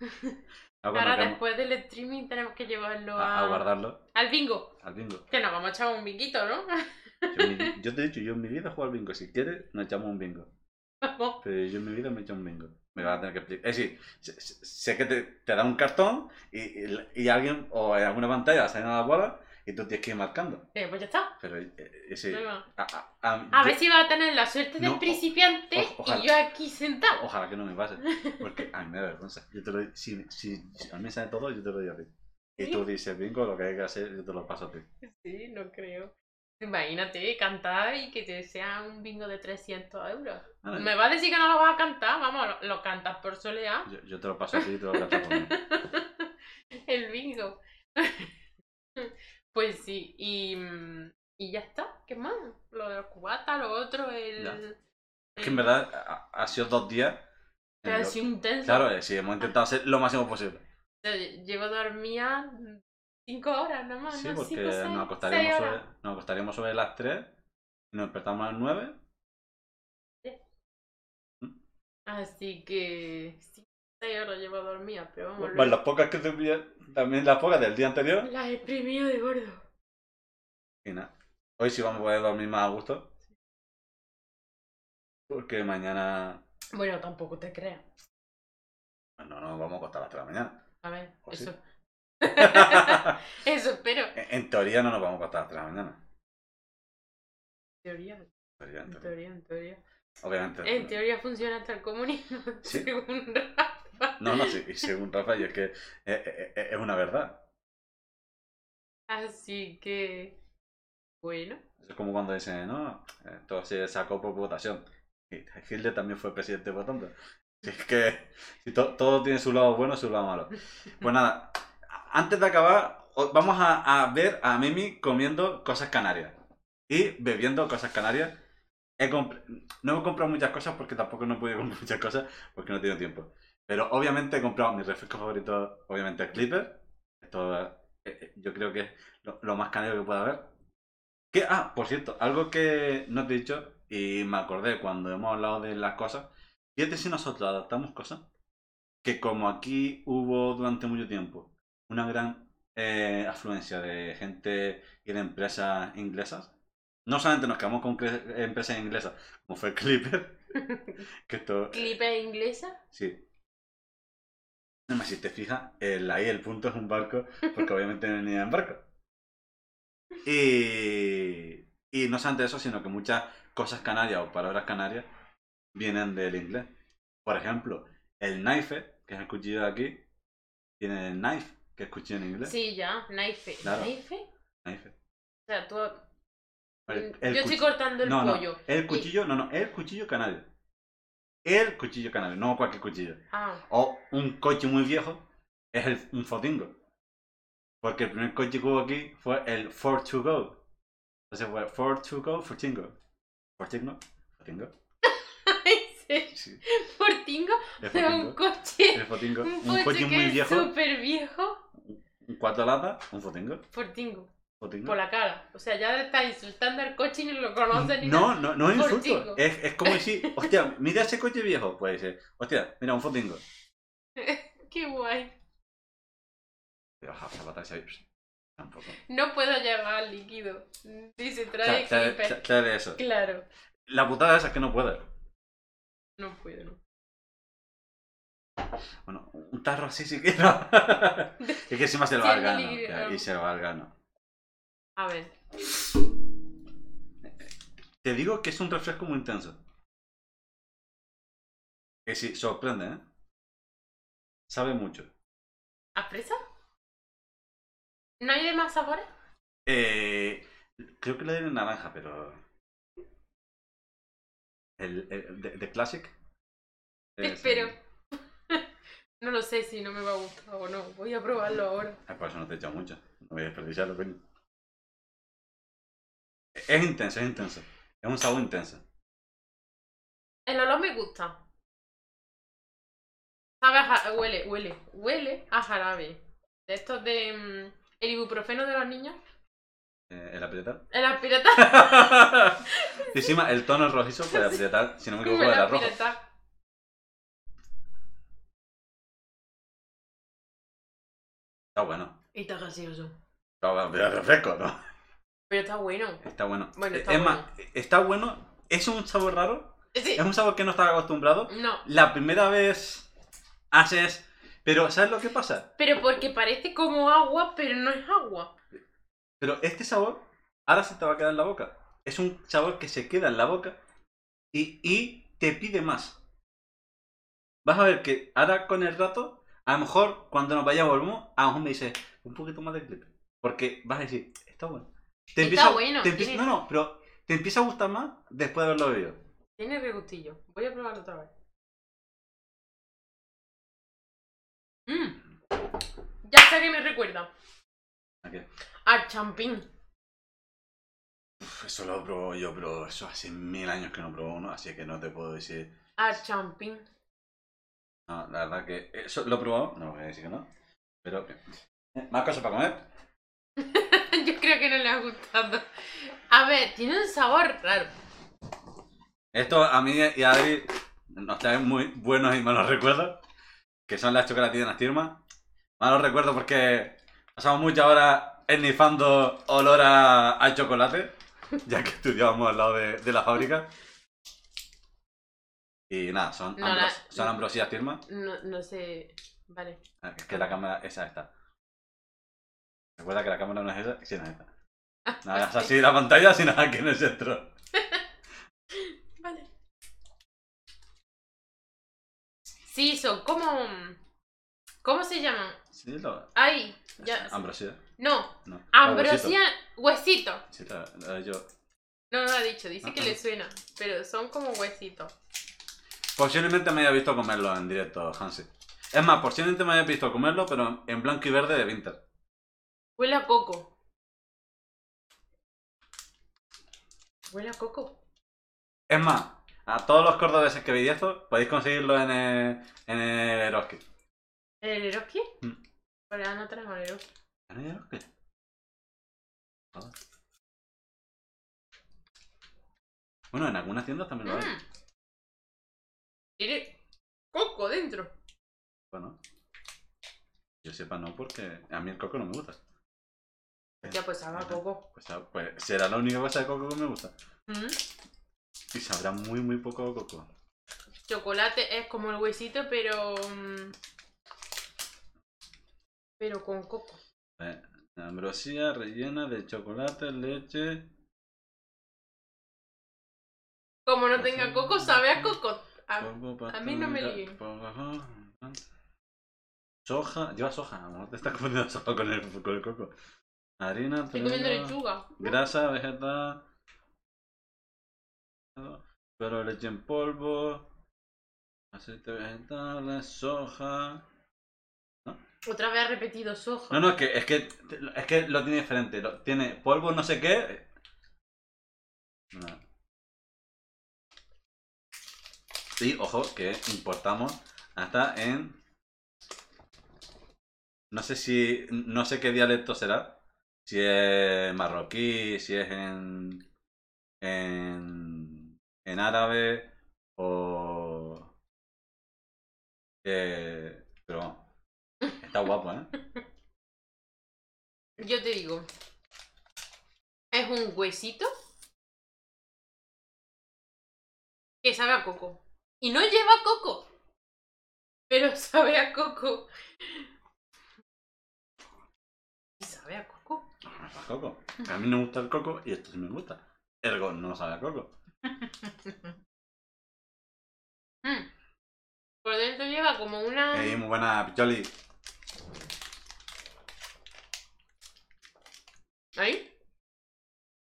[LAUGHS] Ahora cuando Ahora después del streaming tenemos que llevarlo a, guardarlo al bingo. al bingo. Que nos vamos a echar un binguito, ¿no? Yo, en mi- yo te he dicho, yo en mi vida juego al bingo. Si quieres, nos echamos un bingo. Vamos. Pero yo en mi vida me he hecho un bingo. Me vas a tener que explicar. Es decir, sé que te, te da un cartón y, y, y alguien, o en alguna pantalla salen a la bola y tú tienes que ir marcando. Eh, pues ya está. Pero eh, ese. A, a- a- A yo- ver si va a tener la suerte del No, principiante o- y yo aquí sentado. Ojalá que no me pase. [LAUGHS] Porque a mí me da vergüenza. Yo te lo, si, si, si a mí me sale todo, yo te lo digo a ti. Y tú dices bingo, lo que hay que hacer, yo te lo paso a ti. Sí, no creo. Imagínate cantar y que te sea un bingo de 300 euros. Me va a decir que no lo vas a cantar, vamos, lo, lo cantas por soleá. yo, yo te lo paso a ti y te lo gastas [LAUGHS] conmigo. El bingo. [LAUGHS] Pues sí, y, mm, y ya está. ¿Qué más? Lo de los cubatas, lo otro, el. Es que en verdad ha, ha sido dos días. Pero ha sido intenso. Claro, eh, sí, hemos intentado hacer lo máximo posible. Llevo dormida 5 horas nada más, Sí, ¿no? porque Cinco, seis, nos, acostaríamos sobre, nos acostaríamos sobre las 3 y nos despertamos a las 9. Así que. 6 horas llevo dormida, pero vamos. Bueno, las pocas que te también las pocas del día anterior. Las he exprimido de gordo. Y nada. Hoy sí vamos a poder dormir más a gusto. Porque mañana. Bueno, tampoco te creas. No, no, vamos a acostar a las 3 de la mañana. A ver, ¿O sí? eso. [LAUGHS] eso espero. En en teoría no nos vamos a acostar a las 3 de la mañana. Teoría, En teoría, en teoría. teoría, en teoría. Obviamente. En teoría funciona hasta el comunismo, Sí. según. No, no, sí, según Rafa, y es que es, es- es una verdad. Así que. Bueno. Es como cuando dicen, no, eh, todo se sacó por votación. Y Hitler también fue presidente votando. Es que si to- todo tiene su lado bueno y su lado malo. Pues nada, antes de acabar, vamos a, a ver a Mimi comiendo cosas canarias y bebiendo cosas canarias. he no he comprado muchas cosas porque tampoco no he podido comprar [LAUGHS] muchas cosas porque no he tenido tiempo. Pero obviamente he comprado mi refresco favorito, obviamente el Clipper. Esto eh, eh, yo creo que es lo, lo más canario que puede haber. Que, ah, por cierto, algo que no te he dicho y me acordé cuando hemos hablado de las cosas. Fíjate si nosotros adaptamos cosas que como aquí hubo durante mucho tiempo una gran eh, afluencia de gente y de empresas inglesas, no solamente nos quedamos con empresas inglesas, como fue Clipper, [LAUGHS] que esto, ¿Clipe inglesa? sí. Además, si te fijas, el, ahí el punto es un barco, porque [LAUGHS] obviamente venía en barco. Y, y no solamente eso, sino que muchas cosas canarias o palabras canarias vienen del inglés. Por ejemplo, el knife, que es el cuchillo de aquí, tiene el knife, que es cuchillo en inglés. Sí, ya, knife. Claro. ¿Knife? Knife. O sea, tú... El- el Yo estoy cortando el no, no, pollo. el y- cuchillo, no, no, el cuchillo canario. El cuchillo canario, no cualquier cuchillo. Ah, O un coche muy viejo es el, un fotingo. Porque el primer coche que hubo aquí fue el Ford to Go. Entonces fue Ford to Go, Fortingo. ¿Fortingo? ¿Fortingo? [LAUGHS] Sí, ¿Fortingo? Pero un coche... El Fotingo. Un Un coche coche muy viejo, súper viejo. un cuatro latas, un Fotingo. Fortingo. Por la cara. O sea, ya está insultando al coche y no lo conoce ni No, no, no es insulto. Es, es como decir, hostia, mira ese coche viejo. Pues dice, hostia, mira un Fotingo. [LAUGHS] Qué guay. Pero pss, Tampoco. No puedo llevar líquido. Dice, trae clipper. de eso. Claro. La putada esa es que no puede. No puedo, no. Bueno, un tarro así sí que no. [LAUGHS] es que encima se lo valga, Claro, no. Y se lo valga, ¿no? A ver. Te digo que es un refresco muy intenso. Que sí, sorprende, ¿eh? Sabe mucho. ¿A fresa? ¿No hay demás sabores? Eh, creo que le den naranja, pero. El, el de, de Classic. Te es espero. [LAUGHS] No lo sé si no me va a gustar o no. Voy a probarlo ahora. Ah, por eso no te he echado mucho. No voy a desperdiciarlo, coño. Es intenso, es intenso. Es un sabor intenso. El olor me gusta. Sabe a ja- huele, huele, huele a jarabe. De estos de mm, el ibuprofeno de los niños. Eh, el apretar. [LAUGHS] El aspirata. Y encima el tono rojizo puede apretar, si no me equivoco, [LAUGHS] a era rojo. aspirata. Está bueno. Y está gaseoso. Está bueno, pero es refresco, ¿no? Pero está bueno. Está bueno. Bueno, Eh, está es bueno. más, está bueno. Es un sabor raro. Sí. Es un sabor que no estaba acostumbrado. No. La primera vez haces. Pero, ¿sabes lo que pasa? Pero porque parece como agua, pero no es agua. Pero este sabor ahora se te va a quedar en la boca. Es un sabor que se queda en la boca y, y te pide más. Vas a ver que ahora con el rato, a lo mejor cuando nos vayamos volvemos, a lo mejor me dices un poquito más de clip. Porque vas a decir, está bueno. Te Está empieza, bueno, te empieza- tiene- no, no, pero te empieza a gustar más después de haberlo bebido. Tiene regustillo. Voy a probarlo otra vez. Mmm. Ya sé que me recuerda. ¿A qué? Al champín. Uf, eso lo probó yo, pero eso hace mil años que no probó uno, así que no te puedo decir. Al champín. No, la verdad que eso lo he probado, no voy a decir que no. Pero, eh, ¿más cosas para comer? [LAUGHS] Creo que no le ha gustado. A ver, tiene un sabor raro. Esto a mí y a Adri nos traen muy buenos y malos recuerdos, que son las chocolatinas firmas. Malos recuerdos porque pasamos muchas horas ennifando olor a, a chocolate, [LAUGHS] ya que estudiábamos al lado de, de la fábrica. Y nada, son, No, ambros- la- son ambrosías firmas. No, no sé. Vale. Ah, Es que la cámara, esa está. Recuerda que la cámara no es esa, sí, no es esta. No es así la pantalla, sino aquí en el centro. [LAUGHS] Vale. Sí, son como. ¿Cómo se llaman? Sí, lo. Ay, ya. Ambrosía. No, No. ambrosía, huesito. Sí, la- la- yo. No, no lo ha dicho, dice que Ah, le ah. suena. Pero son como huesitos. Posiblemente me haya visto comerlo en directo, Hansi. Es más, posiblemente me haya visto comerlo, pero en blanco y verde de Winter. Huele a coco. Huele a coco. Es más, a todos los cordobeses que veis esto, podéis conseguirlo en el, en el Eroski. ¿El Eroski? Mm. Pues ahora no tenemos el Eroski. ¿En el Eroski? Joder. Bueno, en algunas tiendas también lo hay. Mm. Tiene coco dentro. Bueno. Yo sepa no, porque a mí el coco no me gusta. Ya pues sabe a coco. Pues, ah, pues será la única cosa de coco que me gusta. Mm. Y sabrá muy, muy poco a coco. Chocolate es como el huesito, pero. mm, Pero con coco. Eh, ambrosía rellena de chocolate, leche. Como no tenga coco, sabe a coco. A- mí no me ajá. Soja, lleva soja, a lo mejor te estás [LAUGHS] confundiendo soja con el, con el coco. Harina, Estoy comiendo trigo, lechuga. grasa, vegetal. Pero leche en polvo. Aceite vegetal, soja. Otra vez ha repetido soja. No, no, es que, es que, es que lo tiene diferente. Lo, tiene polvo no sé qué. No. Y ojo, que importamos hasta en. No sé si. No sé qué dialecto será. Si es marroquí, si es en. En. En árabe o. Eh, pero. Está guapo, ¿eh? [LAUGHS] Yo te digo. Es un huesito. Que sabe a coco. Y no lleva coco. Pero [LAUGHS] sabe a coco. A coco. A mí no me gusta el coco y esto sí me gusta. Ergo no sabe a coco. [LAUGHS] Mm. Por dentro lleva como una. Ey, muy buena, Picholi. ¿Ahí?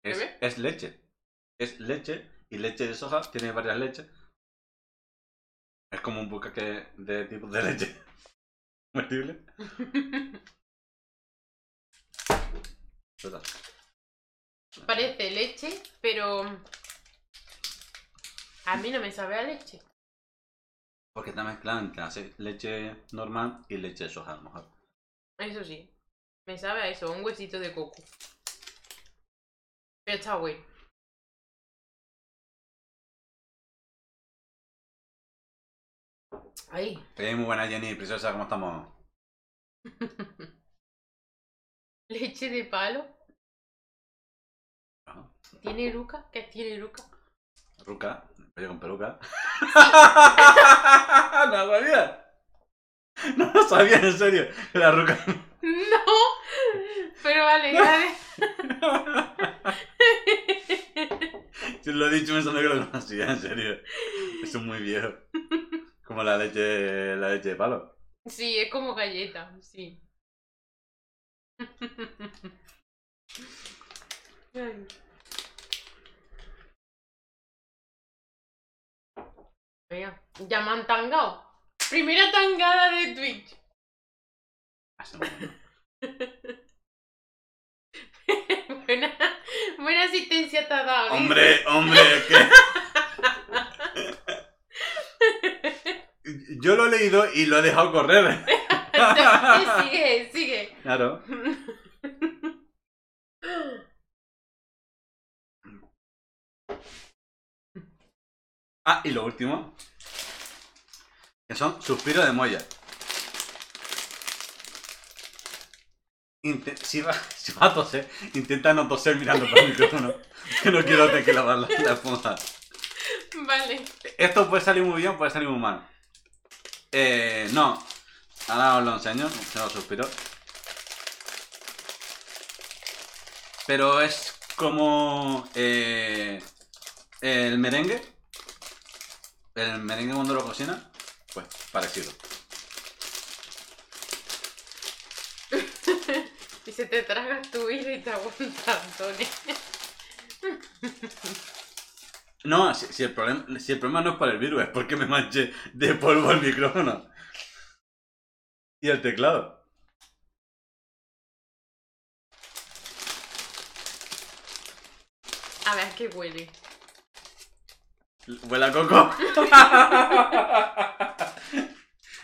Es, leche. Es leche y leche de soja. Tiene varias leches. Es como un bucaque de tipos de leche. [LAUGHS] Comestible. [LAUGHS] Total. Parece leche, pero. A mí no me sabe a leche. Porque está mezclado entre leche normal y leche de soja, a lo mejor. Eso sí. Me sabe a eso, un huesito de coco. Pero está bueno. Ahí. Ey, muy buena, Jenny, preciosa, ¿cómo estamos? [LAUGHS] Leche de palo. ¿Tiene Luca? ¿Qué tiene Luca? Ruca, pollo con peluca. no lo sabía. No lo sabía, en serio. La ruca. No. Pero vale, vale. Si [LAUGHS] lo he dicho pensando que lo conocía, en serio. Eso es muy viejo. Como la leche, la leche de palo. Sí, es como galleta, sí. Ya me han tangado. Primera tangada de Twitch. [LAUGHS] Buena, buena asistencia te ha dado. Hombre, hombre, que. [LAUGHS] Yo lo he leído y lo he dejado correr. [LAUGHS] [LAUGHS] sigue, sigue. Claro. [LAUGHS] Ah, y lo último. Que son suspiros de molla. Inte- si, va, [LAUGHS] si va a toser, intenta no toser mirando por el micrófono. Que no quiero tener que lavar la, la esponja. Vale. Esto puede salir muy bien, puede salir muy mal. Eh, no. Ahora os lo enseño, se lo suspiro. Pero es como eh, el merengue. El merengue cuando lo cocina, pues parecido. [LAUGHS] Y se te tragas tu vida y te aguanta, Antonio. [LAUGHS] No, si, si el problema, si el problema no es por el virus, es porque me manché de polvo el micrófono. Y el teclado. A ver qué huele. Huele a coco.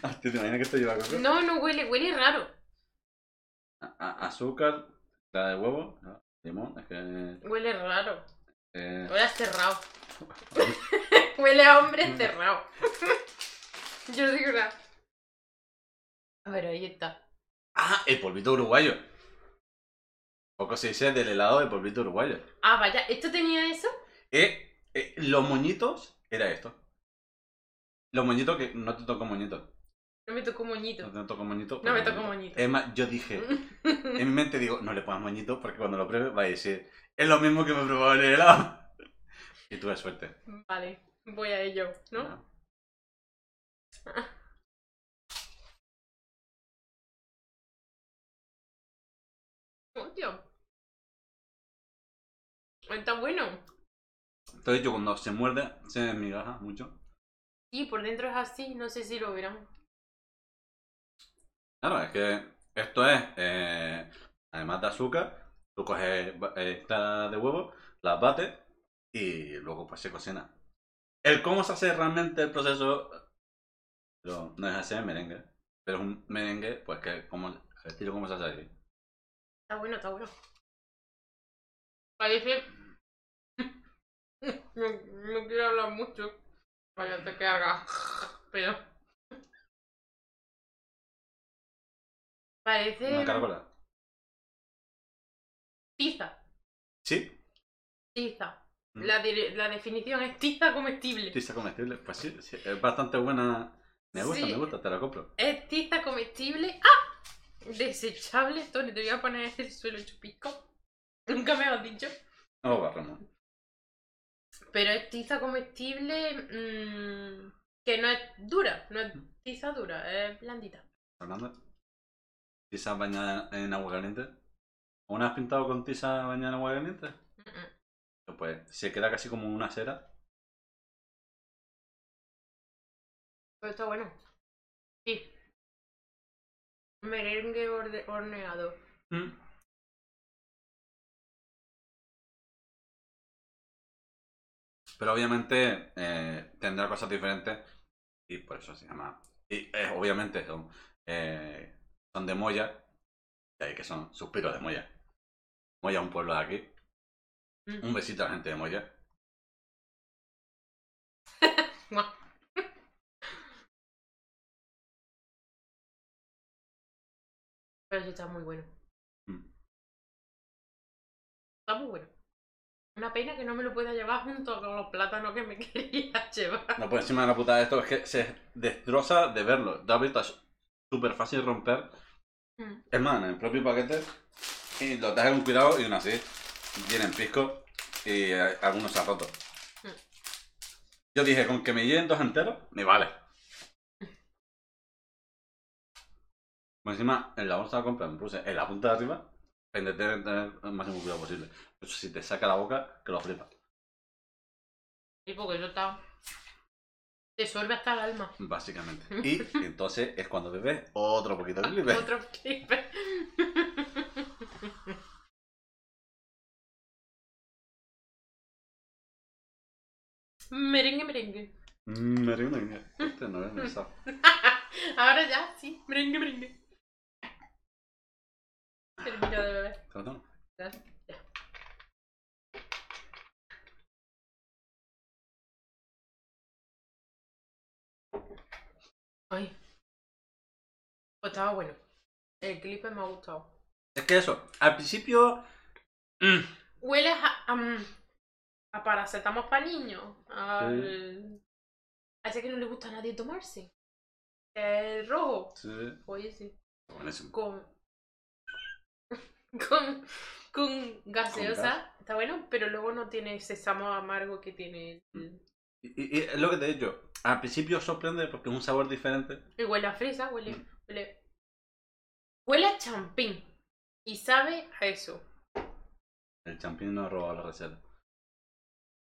Hostia, [LAUGHS] ¿te imaginas que esto lleva coco? No, no huele, huele raro. A- a- azúcar, clara de huevo, ¿no? limón, es que... Huele raro. eh, Huele a cerrado. [LAUGHS] [LAUGHS] huele a hombre encerrado. Yo no digo nada. A ver, ahí está. Ah, el polvito uruguayo. Poco se dice del helado de polvito uruguayo. Ah, vaya, ¿esto tenía eso? Eh, eh, los moñitos era esto. Los moñitos que no te tocó moñito. No me tocó moñito. No te tocó moñito. No pero me tocó moñito. Es más, yo dije, [LAUGHS] en mi mente digo, no le pongas moñito porque cuando lo pruebe va a decir, es lo mismo que me he probado en el helado. [LAUGHS] Y tuve suerte. Vale, voy a ello, ¿no? ¿no? Hostia. Está bueno. Te he dicho, cuando se muerde, se desmigaja mucho. Y por dentro es así, no sé si lo verán. Claro, es que esto es, eh, además de azúcar, tú coges eh, clara de huevo, las bates y luego pues se cocina. El cómo se hace realmente el proceso, pero no es hacer merengue, pero es un merengue, pues que como el estilo como se hace aquí. Está bueno, está bueno. Parece. [LAUGHS] No, no quiero hablar mucho. Vaya, te que haga. Pero. Parece. Una caracola. Tiza. ¿Sí? Tiza. Mm. La, de- la definición es tiza comestible. ¿Tiza comestible? Pues sí, sí, es bastante buena. Me gusta, Sí. me gusta, te la compro. Es tiza comestible. ¡Ah! Desechable. Tony, te voy a poner el suelo chupisco. Nunca me lo has dicho. No lo barremos. Pero es tiza comestible mm, que no es dura, no es tiza dura, es blandita. Fernanda. ¿Tiza bañada en agua caliente? ¿O una has pintado con tiza bañada en agua caliente? Pues se queda casi como una cera. Pero está bueno. Sí. Merengue orde- horneado. Mm. Pero obviamente eh, tendrá cosas diferentes y por eso se llama. Y eh, obviamente son, eh, son de Moya, ahí que son suspiros de Moya. Moya es un pueblo de aquí. Mm. Un besito a la gente de Moya. [LAUGHS] Pero sí está muy bueno. Mm. Está muy bueno. Una pena que no me lo pueda llevar junto con los plátanos que me [LAUGHS] quería llevar. No, pues encima de la putada de esto es que se destroza de verlo. David es súper fácil romper. Mm. Es más, en el propio paquete. Y lo traje con cuidado y aún así. Tienen pisco y eh, algunos se han roto. Mm. Yo dije, con que me lleguen dos enteros, me vale. Encima, en la bolsa de compra me puse en la punta de arriba, intenté tener el máximo cuidado posible. Eso si te saca la boca, que lo flipa. Sí, porque eso está. Te sorbe hasta el alma. Básicamente. [LAUGHS] Y entonces es cuando bebes otro poquito de [LAUGHS] clipe. Otro clip. merengue, merengue. Mm, merengue, merengue. Este no es. [LAUGHS] Ahora ya, sí. Merengue, merengue. Termino de beber. ¿Te lo tomo? Ya. ya. Ay. Pues estaba bueno. El clip me ha gustado. Es que eso, al principio. mm, Huele a, a, mm, a paracetamol para niños. Al... A ese que no le gusta a nadie tomarse. El rojo. sí, Oye, sí. buenísimo. Con. [LAUGHS] con. Con gaseosa. gas. Está bueno, pero luego no tiene ese sabor amargo que tiene. el- Y, y- lo que te he dicho. Al principio sorprende porque es un sabor diferente. Y huele a fresa, huele. Mm. Huele, huele a champín. Y sabe a eso. El champín no ha robado la receta.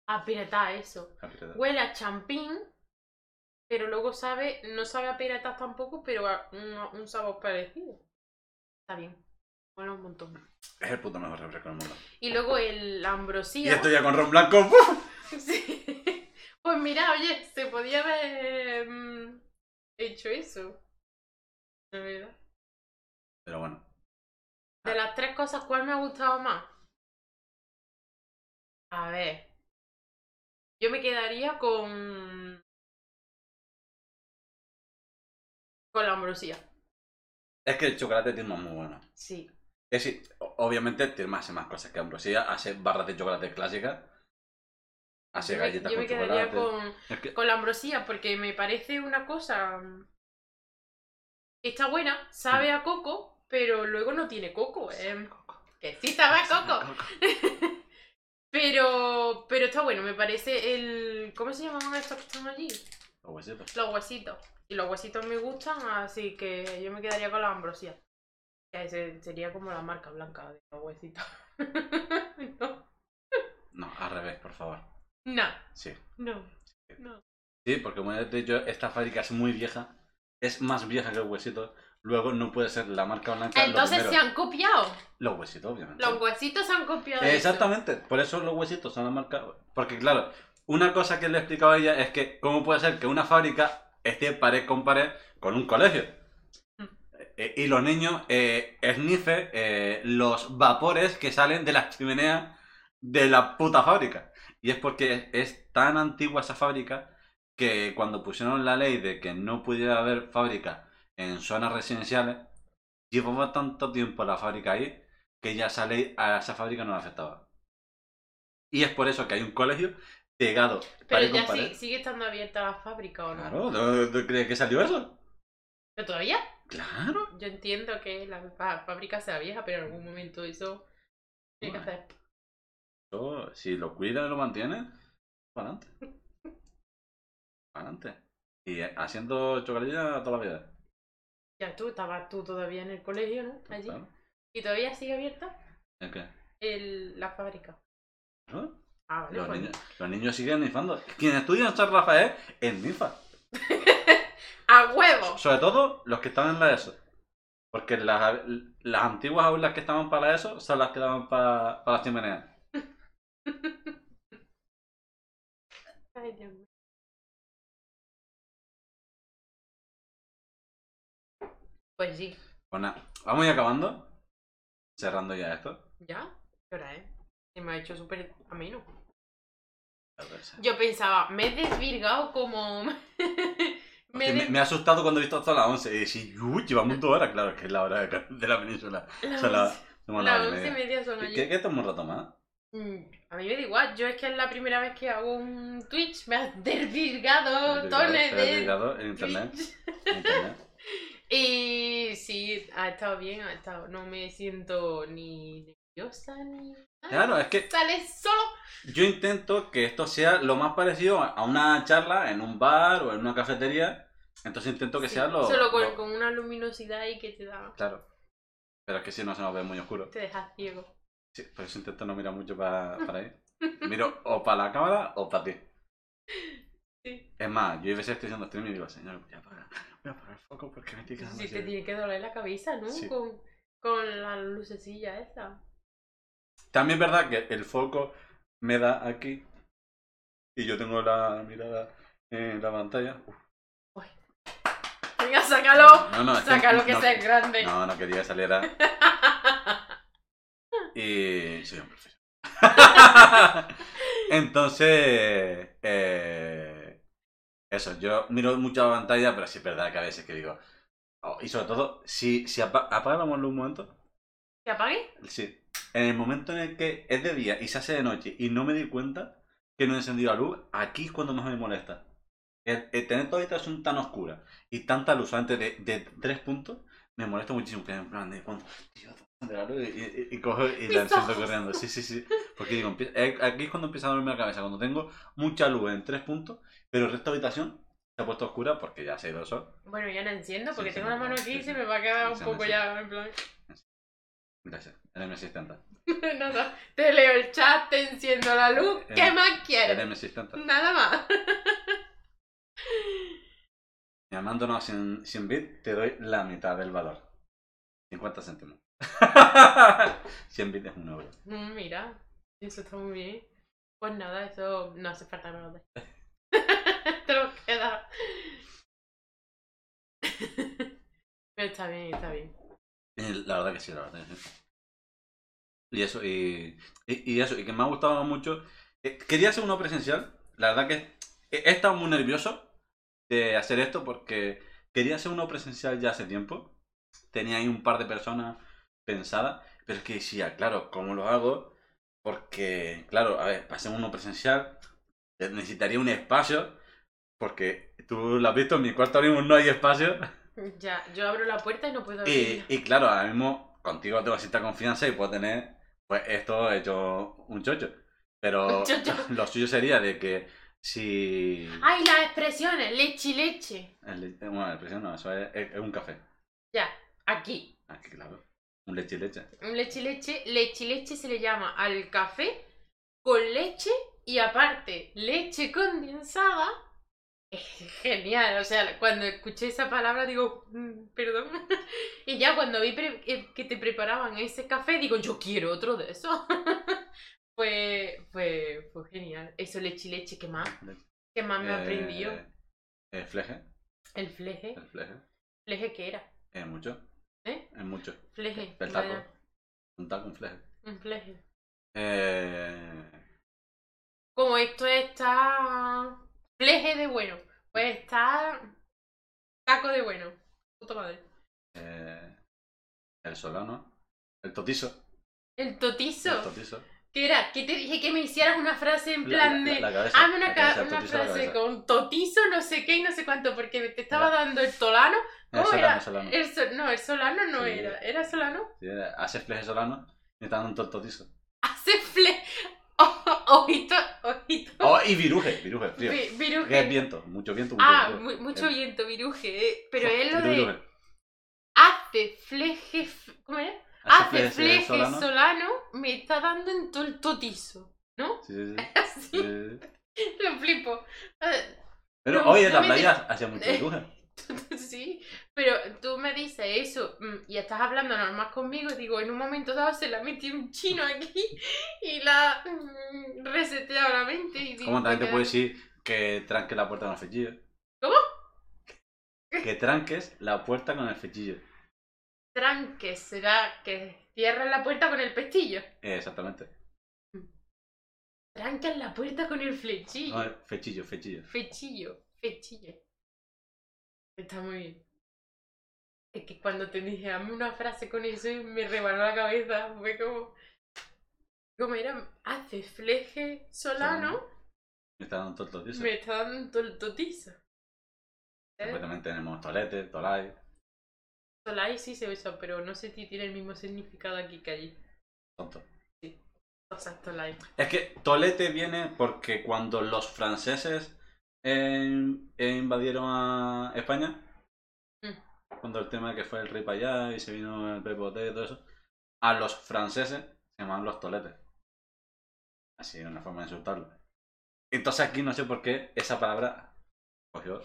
A pirata eso. Receta. Huele a champín, pero luego sabe, no sabe a piratas tampoco, pero a un, un sabor parecido. Está bien. Huele un montón. Es el puto mejor refresco del mundo. Y luego el Y ambrosía. esto ya con ron blanco. [LAUGHS] Sí. Pues mira, oye, se podía haber mm, hecho eso. De verdad. Pero bueno. De las tres cosas, ¿cuál me ha gustado más? A ver. Yo me quedaría con. Con la ambrosía. Es que el chocolate tiene más muy bueno. Sí. Es obviamente tiene más, más cosas que ambrosía. Hace barras de chocolate clásicas. Hace yo me, galletas yo con me quedaría chocolate. con, Es que, con la ambrosía porque me parece una cosa. mm, que está buena, sabe a coco, pero luego no tiene coco. eh, Que sí sabe a coco. [LAUGHS] Pero, pero está bueno, me parece el. ¿Cómo se llaman estos que están allí? Los huesitos. Los huesitos. Y los huesitos me gustan, así que yo me quedaría con la ambrosía. Ese sería como la marca blanca de los huesitos. [LAUGHS] no. No, al revés, por favor. No. Sí. No. No. Sí, porque como ya te he dicho, esta fábrica es muy vieja. Es más vieja que los huesitos. Luego no puede ser la marca blanca. Entonces se han copiado. Los huesitos, obviamente. Los huesitos se han copiado. eso. Exactamente, por eso los huesitos son la marca. Porque, claro, una cosa que le he explicado a ella es que, ¿cómo puede ser que una fábrica esté pared con pared con un colegio? Eh, y los niños eh, esnifen eh, los vapores que salen de las chimeneas de la puta fábrica. Y es porque es tan antigua esa fábrica que cuando pusieron la ley de que no pudiera haber fábrica en zonas residenciales, llevaba tanto tiempo la fábrica ahí que ya esa ley a esa fábrica no le afectaba. Y es por eso que hay un colegio pegado Pero ya sí- sigue estando abierta la fábrica o no. Claro, ¿de dónde crees que salió eso? ¿Pero todavía? Claro. Yo entiendo que la fábrica sea vieja, pero en algún momento eso tiene que hacer. Si lo cuida y lo mantiene, para adelante. [LAUGHS] Para adelante. Y haciendo chocolatilla toda la vida. Ya tú, estabas tú todavía en el colegio, ¿no? Allí. Claro. ¿Y todavía sigue abierta ¿El qué? el, la fábrica? Claro. Ah, vale. Los, pues- niños, los niños siguen nifando. Quien estudia en San Rafael es nifa. [LAUGHS] ¡A huevo! Sobre todo los que están en la ESO. Porque las, las antiguas aulas que estaban para eso son las que daban para, para las chimeneas. [LAUGHS] Ay, Dios mío. Pues sí. Pues nada, vamos a ir acabando. Cerrando ya esto. ¿Ya? ¿Qué hora es? Se me ha hecho súper ameno. Yo pensaba, me he desvirgado como... [LAUGHS] me ha asustado cuando he visto hasta las 11 y decir, uy, llevamos dos horas. Claro, es que es la hora de, la península. Las once y media. son ¿Qué, allí. qué, qué tomo un rato más? Mm, A mí me da igual, yo es que es la primera vez que hago un Twitch, me has [LAUGHS] desvirgado tones de desvirgado en internet. En internet. [LAUGHS] Y sí, ha estado bien, ha estado. No me siento ni nerviosa ni. Claro, es que Sale solo. yo intento que esto sea lo más parecido a una charla en un bar o en una cafetería. Entonces intento que Sí, sea lo. Solo con, lo- con una luminosidad ahí que te da. Claro. Pero es que si no se nos ve muy oscuro. Te deja ciego. Sí, por eso intento no mirar mucho para, para ahí. Miro o para la cámara o para ti. Sí. Es más, yo a veces estoy haciendo streaming y digo, señor, voy a apagar, voy a apagar el foco porque me estoy quedando Sí, te ciego". tiene que doler la cabeza, ¿no? Sí. Con, con la lucecilla esa. También es verdad que el foco me da aquí y yo tengo la mirada en la pantalla. Uf, Sácalo. No, no, es que sácalo que no- sea grande. No, no quería que saliera. [LAUGHS] Y soy un profesor. [LAUGHS] Entonces, eh, eso, yo miro mucho la pantalla, pero sí es verdad que a veces que digo. oh, y sobre todo, si, si apa apaga la luz un momento, ¿Te apague? sí. En el momento en el que es de día y se hace de noche y no me di cuenta que no he encendido la luz, aquí es cuando más me molesta. El, el tener toda esta habitación tan oscura y tanta luz antes de, de tres puntos, me molesta muchísimo. Que en plan de cuando, tío, y, y- y cojo y la enciendo corriendo. Sí, sí, sí. Porque digo, eh, aquí es cuando empieza a dormirme la cabeza. Cuando tengo mucha luz en tres puntos, pero el resto de la habitación se ha puesto oscura porque ya se ha ido el sol. Bueno, ya la enciendo porque Sí, tengo la mano no, aquí sí, y se me va a quedar Sí, un poco ya en plan. Gracias, eres mi asistente. [LAUGHS] Nada, te leo el chat, te enciendo la luz. Eh, ¿Qué más Eres quieres? mi asistente. Nada más. [LAUGHS] Llamándonos sin, sin bit, te doy la mitad del valor. 50 céntimos. [LAUGHS] 100 bits es un euro. Mm, Mira, eso está muy bien. Pues nada, eso no hace falta nada. [LAUGHS] Te lo queda. [LAUGHS] Pero está bien, está bien. Eh, La verdad que sí, la verdad que sí. Y eso, y, y, y eso, y que me ha gustado mucho. Eh, Quería hacer uno presencial. La verdad que he he estado muy nervioso de hacer esto porque quería hacer uno presencial ya hace tiempo. Tenía ahí un par de personas pensadas, pero es que decía, claro, ¿cómo lo hago? Porque, claro, a ver, para hacer uno presencial eh, necesitaría un espacio, porque tú lo has visto, en mi cuarto ahora mismo no hay espacio. [LAUGHS] Ya, yo abro la puerta y no puedo Y, abrir. y claro, ahora mismo contigo tengo cierta confianza y puedo tener, pues esto hecho un chocho. Pero [LAUGHS] Un chocho. [LAUGHS] lo suyo sería de que si... ¡Ay, las expresiones! Leche y leche. el- bueno, la expresión no, eso es, es- es un café. Ya, aquí. Aquí, claro. Un leche y leche. Un leche y leche. Leche y leche se le llama al café con leche y aparte leche condensada. Es genial, o sea, cuando escuché esa palabra digo, "Mm, perdón. [LAUGHS] Y ya cuando vi eh, que te preparaban ese café, digo, yo quiero otro de eso. [LAUGHS] Fue, fue, fue genial. Eso, leche y leche, ¿qué más? ¿Qué más me Eh, aprendió? eh, fleje. El fleje. El fleje. ¿Fleje qué era? Es mucho. ¿Eh? Es mucho. Fleje. El taco. vaya, Un taco, un fleje. Un fleje. Eh, Como esto está fleje de bueno, pues está taco de bueno. Puta madre. eh, el solano. El totizo. El totizo. El totizo. ¿Qué era? Que te dije que me hicieras una frase en La- plan la- de. la Hazme una, cabeza, una frase con totizo, no sé qué y no sé cuánto, porque te estaba dando el tolano. El ¿Cómo solano, era? solano. El no, el solano no Sí. era. ¿Era solano? Sí, hace fleje solano y está dando un totizo. Hace fle. [LAUGHS] Oh, ojito, ojito. Oh, y viruje, viruje, frío. Vi- viruje. Que es viento, mucho viento, mucho Ah, mucho viento, viruje. eh. Pero es lo de. viruje. Hace fleje. ¿Cómo era? Hace fleje solano. solano. me está dando en todo el totizo. ¿No? Sí, sí, sí. [LAUGHS] Así, Sí, sí. lo flipo. Ah, Pero No, hoy en no la playa hacía mucho Eh. [LAUGHS] viruje. Sí, pero tú me dices eso mm, y estás hablando normal conmigo digo, en un momento dado se la metí un chino aquí [LAUGHS] y la mm, reseteado la mente y digo, ¿Cómo también te "Me puedo queda- decir que tranques la puerta con el fechillo? ¿Cómo? Que tranques la puerta con el fechillo. Tranque, será que cierras la puerta con el pestillo. Exactamente. Trancas la puerta con el flechillo. No, fechillo, fechillo. Fechillo, fechillo. Está muy bien. Es que cuando te dije, hazme una frase con eso y me rebanó la cabeza. Fue como. ¿Cómo era? Hace fleje solano. Me está dando todo el totizo. Me está dando totizo. Después también tenemos tolete, tolai. Solai sí se usa, pero no sé si tiene el mismo significado aquí que allí. Tonto. O sea, Solai. Es que tolete viene porque cuando los franceses eh, invadieron a España, Mm. cuando el tema que fue el rey para allá y se vino el pepote y todo eso, a los franceses se llamaban los toletes. Así, una forma de insultarlo. Entonces aquí no sé por qué esa palabra cogió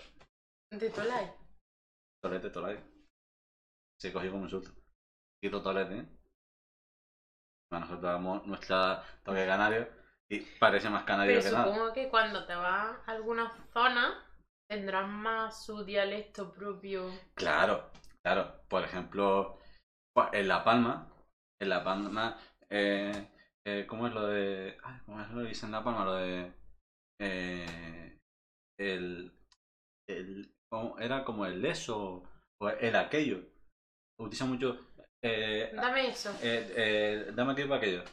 De Tolai. tolete, tolai. Se cogió como insulto. Quito tolete, ¿eh? Bueno, nosotros damos nuestra toque canario y parece más canario Pero que nada. supongo que cuando te vas a alguna zona tendrás más su dialecto propio. Claro, claro. Por ejemplo, pues, en La Palma, en La Palma, eh, eh, ¿cómo es lo de... ay, ¿Cómo es lo que dicen en La Palma? Lo de... eh, el... el. Era como el eso o el aquello. Utiliza mucho... Eh, Dame eso. eh, eh, dame aquello para aquello.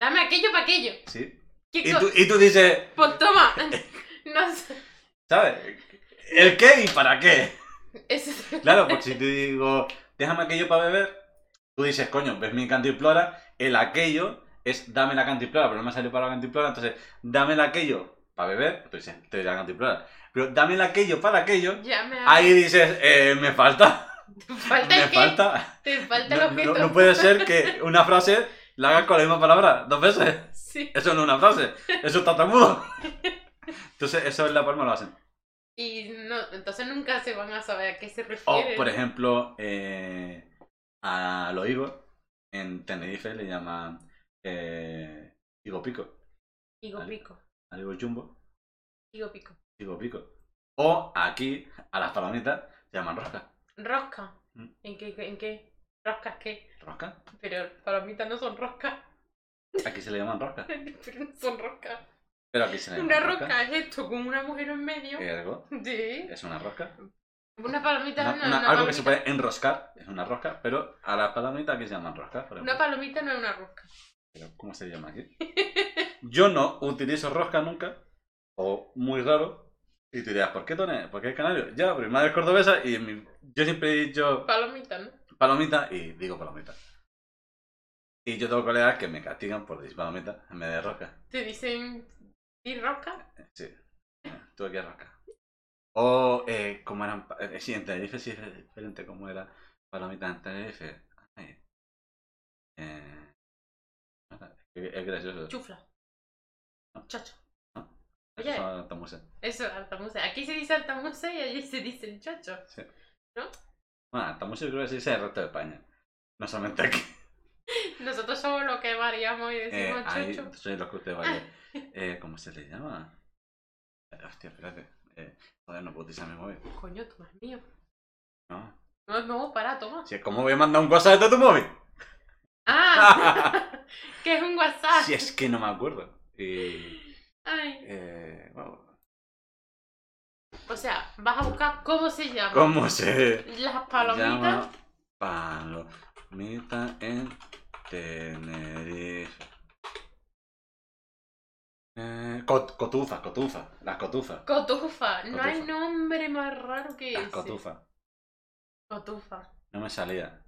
Dame aquello para aquello. ¿Sí? ¿Qué Y tú, y tú dices, Pues toma. [LAUGHS] No sé. ¿sabes? ¿El qué y para qué? Claro, porque [LAUGHS] si te digo, déjame aquello para beber, tú dices, coño, ves mi cantimplora, el aquello es dame la cantimplora, pero no me salió para la cantimplora, entonces dame el aquello para beber, tú dices, te doy la cantimplora. Pero dame el aquello para aquello, Ya me ha- ahí dices, eh, me falta, Te falta el qué? falta. Te falta No, no- no puede ser que una frase la hagas con la misma palabra dos veces. Sí. Eso no es una frase, eso está tartamudo. Entonces, eso en la palma lo hacen. Y no, entonces nunca se van a saber a qué se O, refiere. por ejemplo, eh, a los higos en Tenerife le llaman eh, higo pico. Higo pico. Al higo jumbo, Higo pico. higo pico. O aquí, a las palomitas, se llaman rosca. Rosca. Mm. ¿En qué, en qué? ¿Roscas qué? ¿Rosca? Pero palomitas no son roscas. Aquí se le llaman rosca. [LAUGHS] Pero no son roscas. Pero aquí se le Una llaman rosca es esto con un agujero en medio. Ergo, Sí. es una rosca. Una palomita Una- no es una- una algo que se puede enroscar, es una rosca, pero a las palomitas aquí se llaman ejemplo. Una palomita no es una rosca. Pero, ¿Cómo se llama aquí? Yo no utilizo rosca nunca, o muy raro. Y tú dirás, ¿por qué Tone? ¿Por qué canario? Ya, pero mi madre es cordobesa y en mi- yo siempre he dicho Palomita, ¿no? palomita y digo palomita. Y yo tengo colegas que me castigan por decir palomita en vez de rosca. Te dicen. ¿Y rosca? Sí, tú aquí rosca. O, eh, como eran. pa- eh, sí, en Tenerife sí es diferente como era palomita en Tenerife. Ay. Eh, es, es gracioso. Chufla. Chacho. Eso Oye. son altamuses. Eso, altamuse. Aquí se dice altamuse y allí se dice el chacho. Sí. ¿No? Bueno, altamuses creo que se dice el resto de España. No solamente aquí. [LAUGHS] Nosotros somos los que variamos y Eh, decimos ahí chacho. soy los que usted vaya. [LAUGHS] Eh, ¿Cómo se le llama? Eh, Hostia, espérate. Eh, joder, no puedo utilizar mi móvil. Coño, Tomás mío. No. No, no, para, Tomás. Si, ¿Cómo voy a mandar un WhatsApp de tu móvil? ¡Ah! [LAUGHS] que es un WhatsApp. Si es que no me acuerdo. Y. Ay. Eh, bueno, O sea, vas a buscar cómo se llama. ¿Cómo se Las palomitas. llama palomita en Tenerife? Eh, cot- cotufa, cotufa. Las cotufas. Cotufa. No hay nombre más raro que Las ese. cotufas. Cotufa. No me salía.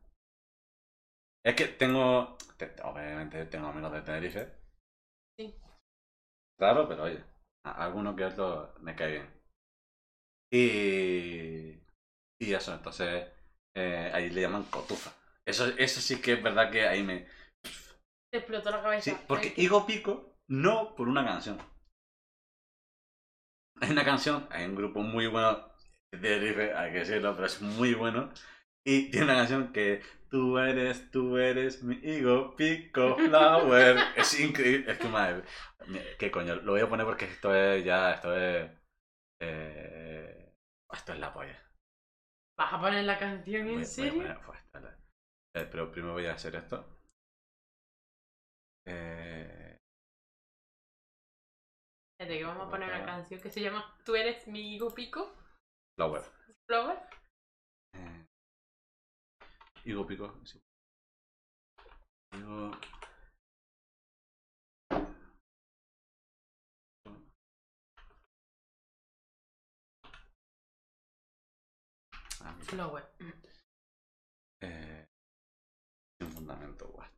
Es que tengo. te- obviamente tengo amigos de Tenerife. Sí. Raro, pero oye. a- alguno que otro me cae bien. Y. Y eso, entonces. eh, ahí le llaman cotufa. Eso, eso sí que es verdad que ahí me. Te explotó la cabeza. Sí, porque Ay, Higo Pico, no por una canción. Hay una canción, hay un grupo muy bueno de Tenerife, hay que decirlo, pero es muy bueno. Y tiene una canción que tú eres, tú eres mi higo pico flower. [LAUGHS] es increíble, es que madre. ¿Qué coño? Lo voy a poner porque esto es ya, esto es. eh, esto es la polla. ¿Vas a poner la canción Voy- voy en a serio? poner- pues, eh, pero primero voy a hacer esto. Eh, Espérate, que vamos a poner una canción que se llama Tú eres mi higo pico. flower. Flower. Higo pico. sí. Higo. Ah. Flower. Eh, sin fundamento, guay.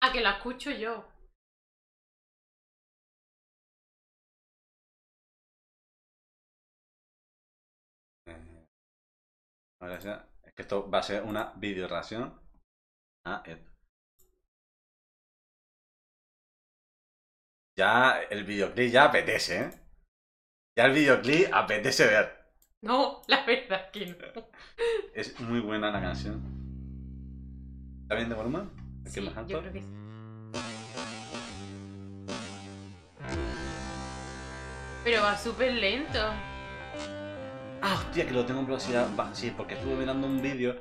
Ah, que la escucho yo. Ahora es que esto va a ser una video reacción a esto. Ya el videoclip ya apetece, ¿eh? Ya el videoclip apetece ver. No, la verdad que no. Es muy buena la canción. ¿Está bien de volumen? ¿Aquí Sí, más alto? yo creo que sí. Pero va súper lento. Ah, hostia, que lo tengo en velocidad. Sí, porque estuve mirando un vídeo.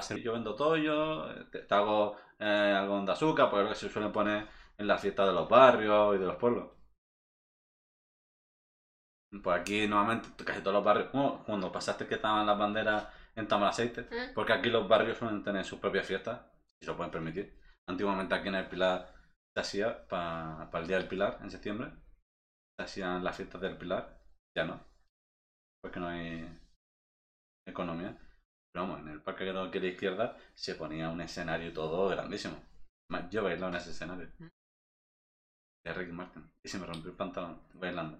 Ser yo vendo te hago eh, algodón de azúcar, porque es lo que se suele poner en las fiestas de los barrios y de los pueblos. Pues aquí normalmente casi todos los barrios, cuando pasaste que estaban las banderas en Tamaraceite, ¿Eh? porque aquí los barrios suelen tener sus propias fiestas, si lo pueden permitir. Antiguamente aquí en el Pilar se hacía para el Día del Pilar, en septiembre, se hacían las fiestas del Pilar, ya no, porque no hay economía. Pero vamos, en el parque que tengo aquí a la izquierda se ponía un escenario todo grandísimo. Yo bailaba en ese escenario. De Ricky Martin. Y se me rompió el pantalón bailando.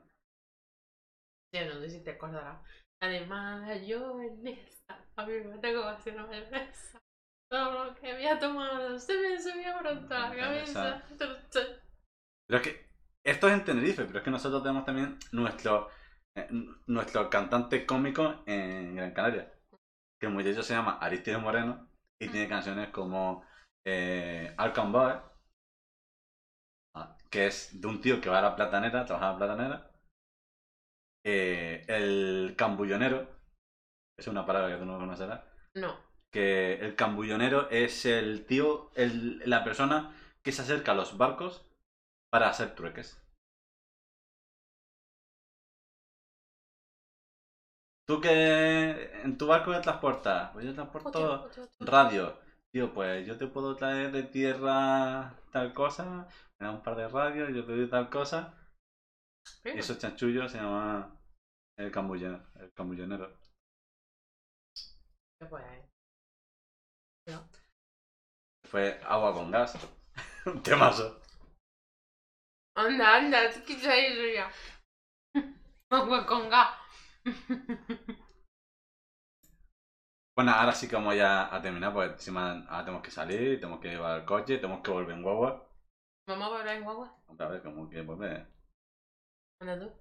Yo no sé si te acordarás. Además, yo en esta, a mí me tengo que hacer una mayonesa. Todo lo que había tomado se me subía pronto a la cabeza. Pero es que esto es en Tenerife, pero es que nosotros tenemos también nuestro, nuestro cantante cómico en Gran Canaria. Que el muchacho se llama Aristide Moreno y tiene canciones como eh, Arkham Boy, ah, que es de un tío que va a la platanera, trabaja en la platanera. Eh, el cambullonero, es una palabra que tú no conocerás, No. que el cambullonero es el tío, el, la persona que se acerca a los barcos para hacer trueques. ¿Tú que en tu barco qué transportas? Pues yo transporto radio. Tío, pues yo te puedo traer de tierra tal cosa, me da un par de radios, yo te doy tal cosa. Y esos chanchullos se llama el cambullonero. El cambullonero. Pues, no. Fue agua con gas. un [LAUGHS] temazo. Anda, anda, ¿qué es eso ya? Agua con gas. [LAUGHS] Bueno, ahora sí que vamos ya a terminar, porque encima ahora tenemos que salir, tenemos que llevar el coche, tenemos que volver en guagua. Vamos a volver en guagua. A ver, como que volver. Anda tú.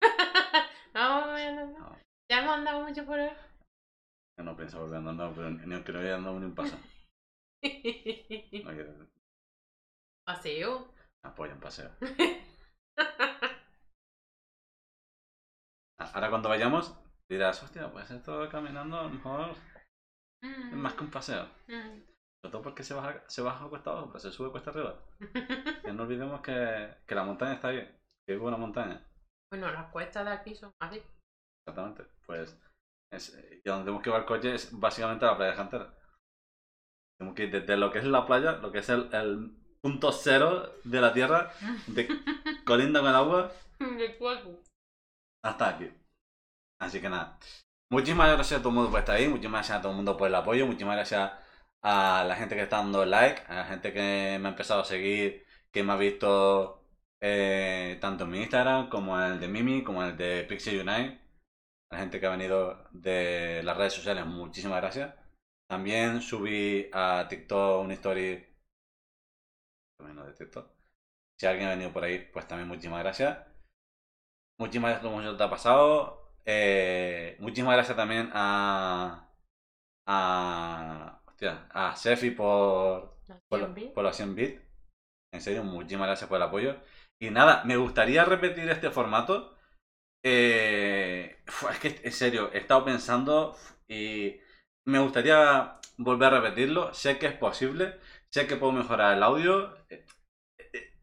[LAUGHS] Anda tú. No. Ya hemos andado mucho por ahí. Yo no pienso volver andando, pero ni aunque no haya andado ni un paso. [LAUGHS] No quiero. Paseo. Apoyo en paseo. Ahora cuando vayamos, dirás, hostia, pues esto caminando a lo mejor es más que un paseo. Mm. Sobre todo porque se baja, se baja cuesta abajo, pero se sube cuesta arriba. [LAUGHS] No olvidemos que, que la montaña está ahí. Que vive una montaña. Bueno, las cuestas de aquí son así. Exactamente. Pues es, y donde tenemos que llevar el coche es básicamente la playa de Jantera. Tenemos que ir desde lo que es la playa, lo que es el, el punto cero de la tierra, de [LAUGHS] colinda con el agua, De cuaco. Hasta aquí. Así que nada. Muchísimas gracias a todo el mundo por estar ahí, muchísimas gracias a todo el mundo por el apoyo, muchísimas gracias a la gente que está dando like, a la gente que me ha empezado a seguir, que me ha visto eh, tanto en mi Instagram como en el de Mimi, como en el de Pixie Unite. La gente que ha venido de las redes sociales, muchísimas gracias. También subí a TikTok una story. También de TikTok. Si alguien ha venido por ahí, pues también muchísimas gracias. Muchísimas gracias por cómo te ha pasado. Eh, muchísimas gracias también a. a. Hostia, a Sefi por, por, B. por los 100 bits. En serio, muchísimas gracias por el apoyo. Y nada, me gustaría repetir este formato. Eh, es que, en serio, he estado pensando y me gustaría volver a repetirlo. Sé que es posible, sé que puedo mejorar el audio.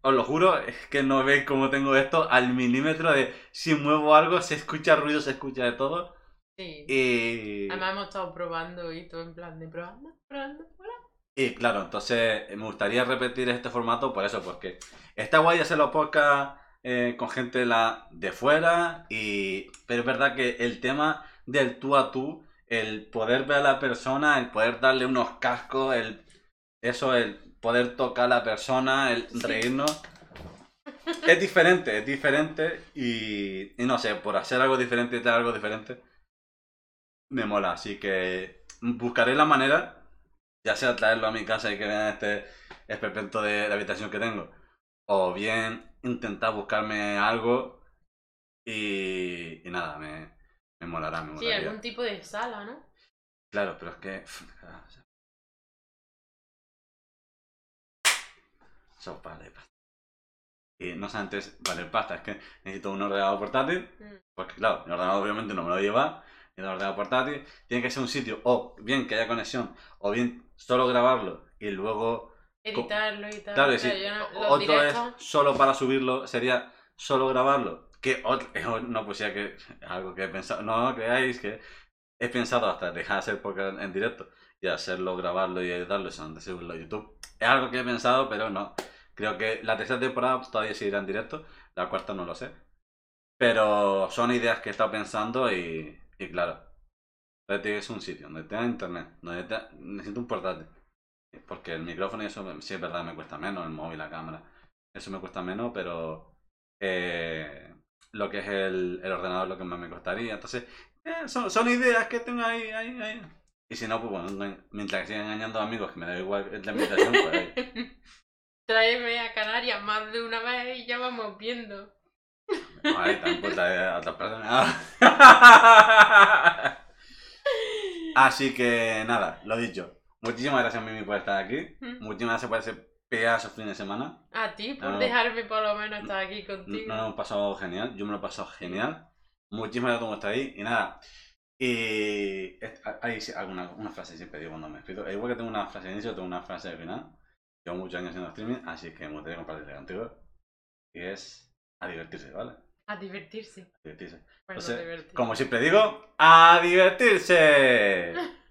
Eh, eh, Os lo juro, es que no veis cómo tengo esto al milímetro de si muevo algo, se escucha ruido, se escucha de todo. Sí. Y, Además hemos estado probando y todo en plan de probando, probando, hola. y claro, entonces me gustaría repetir este formato por eso, porque está guay hacer los podcasts eh, con gente de la, de fuera, y, pero es verdad que el tema del tú a tú, el poder ver a la persona, el poder darle unos cascos, el, eso, el poder tocar a la persona, el Sí. reírnos. Es diferente, es diferente y, y no sé, por hacer algo diferente y traer algo diferente, me mola. Así que buscaré la manera, ya sea traerlo a mi casa y que vean este esperpento de, de habitación que tengo, o bien intentar buscarme algo y, y nada, me, me molará, me Sí, molaría. algún tipo de sala, ¿no? Claro, pero es que... Pasta. Y no solamente es valer pasta, es que necesito un ordenador portátil, Mm. porque claro, el ordenador obviamente no me lo lleva, y el ordenador portátil tiene que ser un sitio, o bien que haya conexión, o bien solo grabarlo y luego... Editarlo y tal. Claro, yo no- otro directos- es solo para subirlo, sería solo grabarlo. Que ot- es o- no, pues ya que algo que he pensado, no creáis que he pensado hasta dejar de hacer podcast en directo y hacerlo, grabarlo y editarlo y subirlo a YouTube. Es algo que he pensado, pero no. Creo que la tercera temporada todavía seguirá en directo, la cuarta no lo sé. Pero son ideas que he estado pensando y, y claro, ser un sitio donde tenga internet, donde tenga- necesito un portátil. Porque el micrófono y eso, sí es verdad, me cuesta menos, el móvil, la cámara. Eso me cuesta menos, pero eh, lo que es el, el ordenador lo que más me costaría. Entonces, eh, son, son ideas que tengo ahí, ahí, ahí. Y si no, pues bueno, mientras que sigan engañando a amigos que me da igual la invitación, pues ahí. [LAUGHS] tráeme a Canarias más de una vez y ya vamos viendo. Vale, tampoco de eh, otra persona. [LAUGHS] Así que nada, lo dicho. Muchísimas gracias, Mimi, por estar aquí. Muchísimas gracias por ese pedazo fin de semana. A ti, por dejarme por lo menos estar aquí contigo. Nos no, hemos pasado genial, yo me lo he pasado genial. Muchísimas gracias por estar ahí. Y nada, y hay alguna una frase siempre digo cuando me explico. Igual que tengo una frase de inicio, tengo una frase de final. Llevo muchos años haciendo streaming, así que me gustaría compartirlo contigo. Y es a divertirse, ¿vale? A divertirse. A divertirse. Pues como siempre digo, a divertirse. [LAUGHS]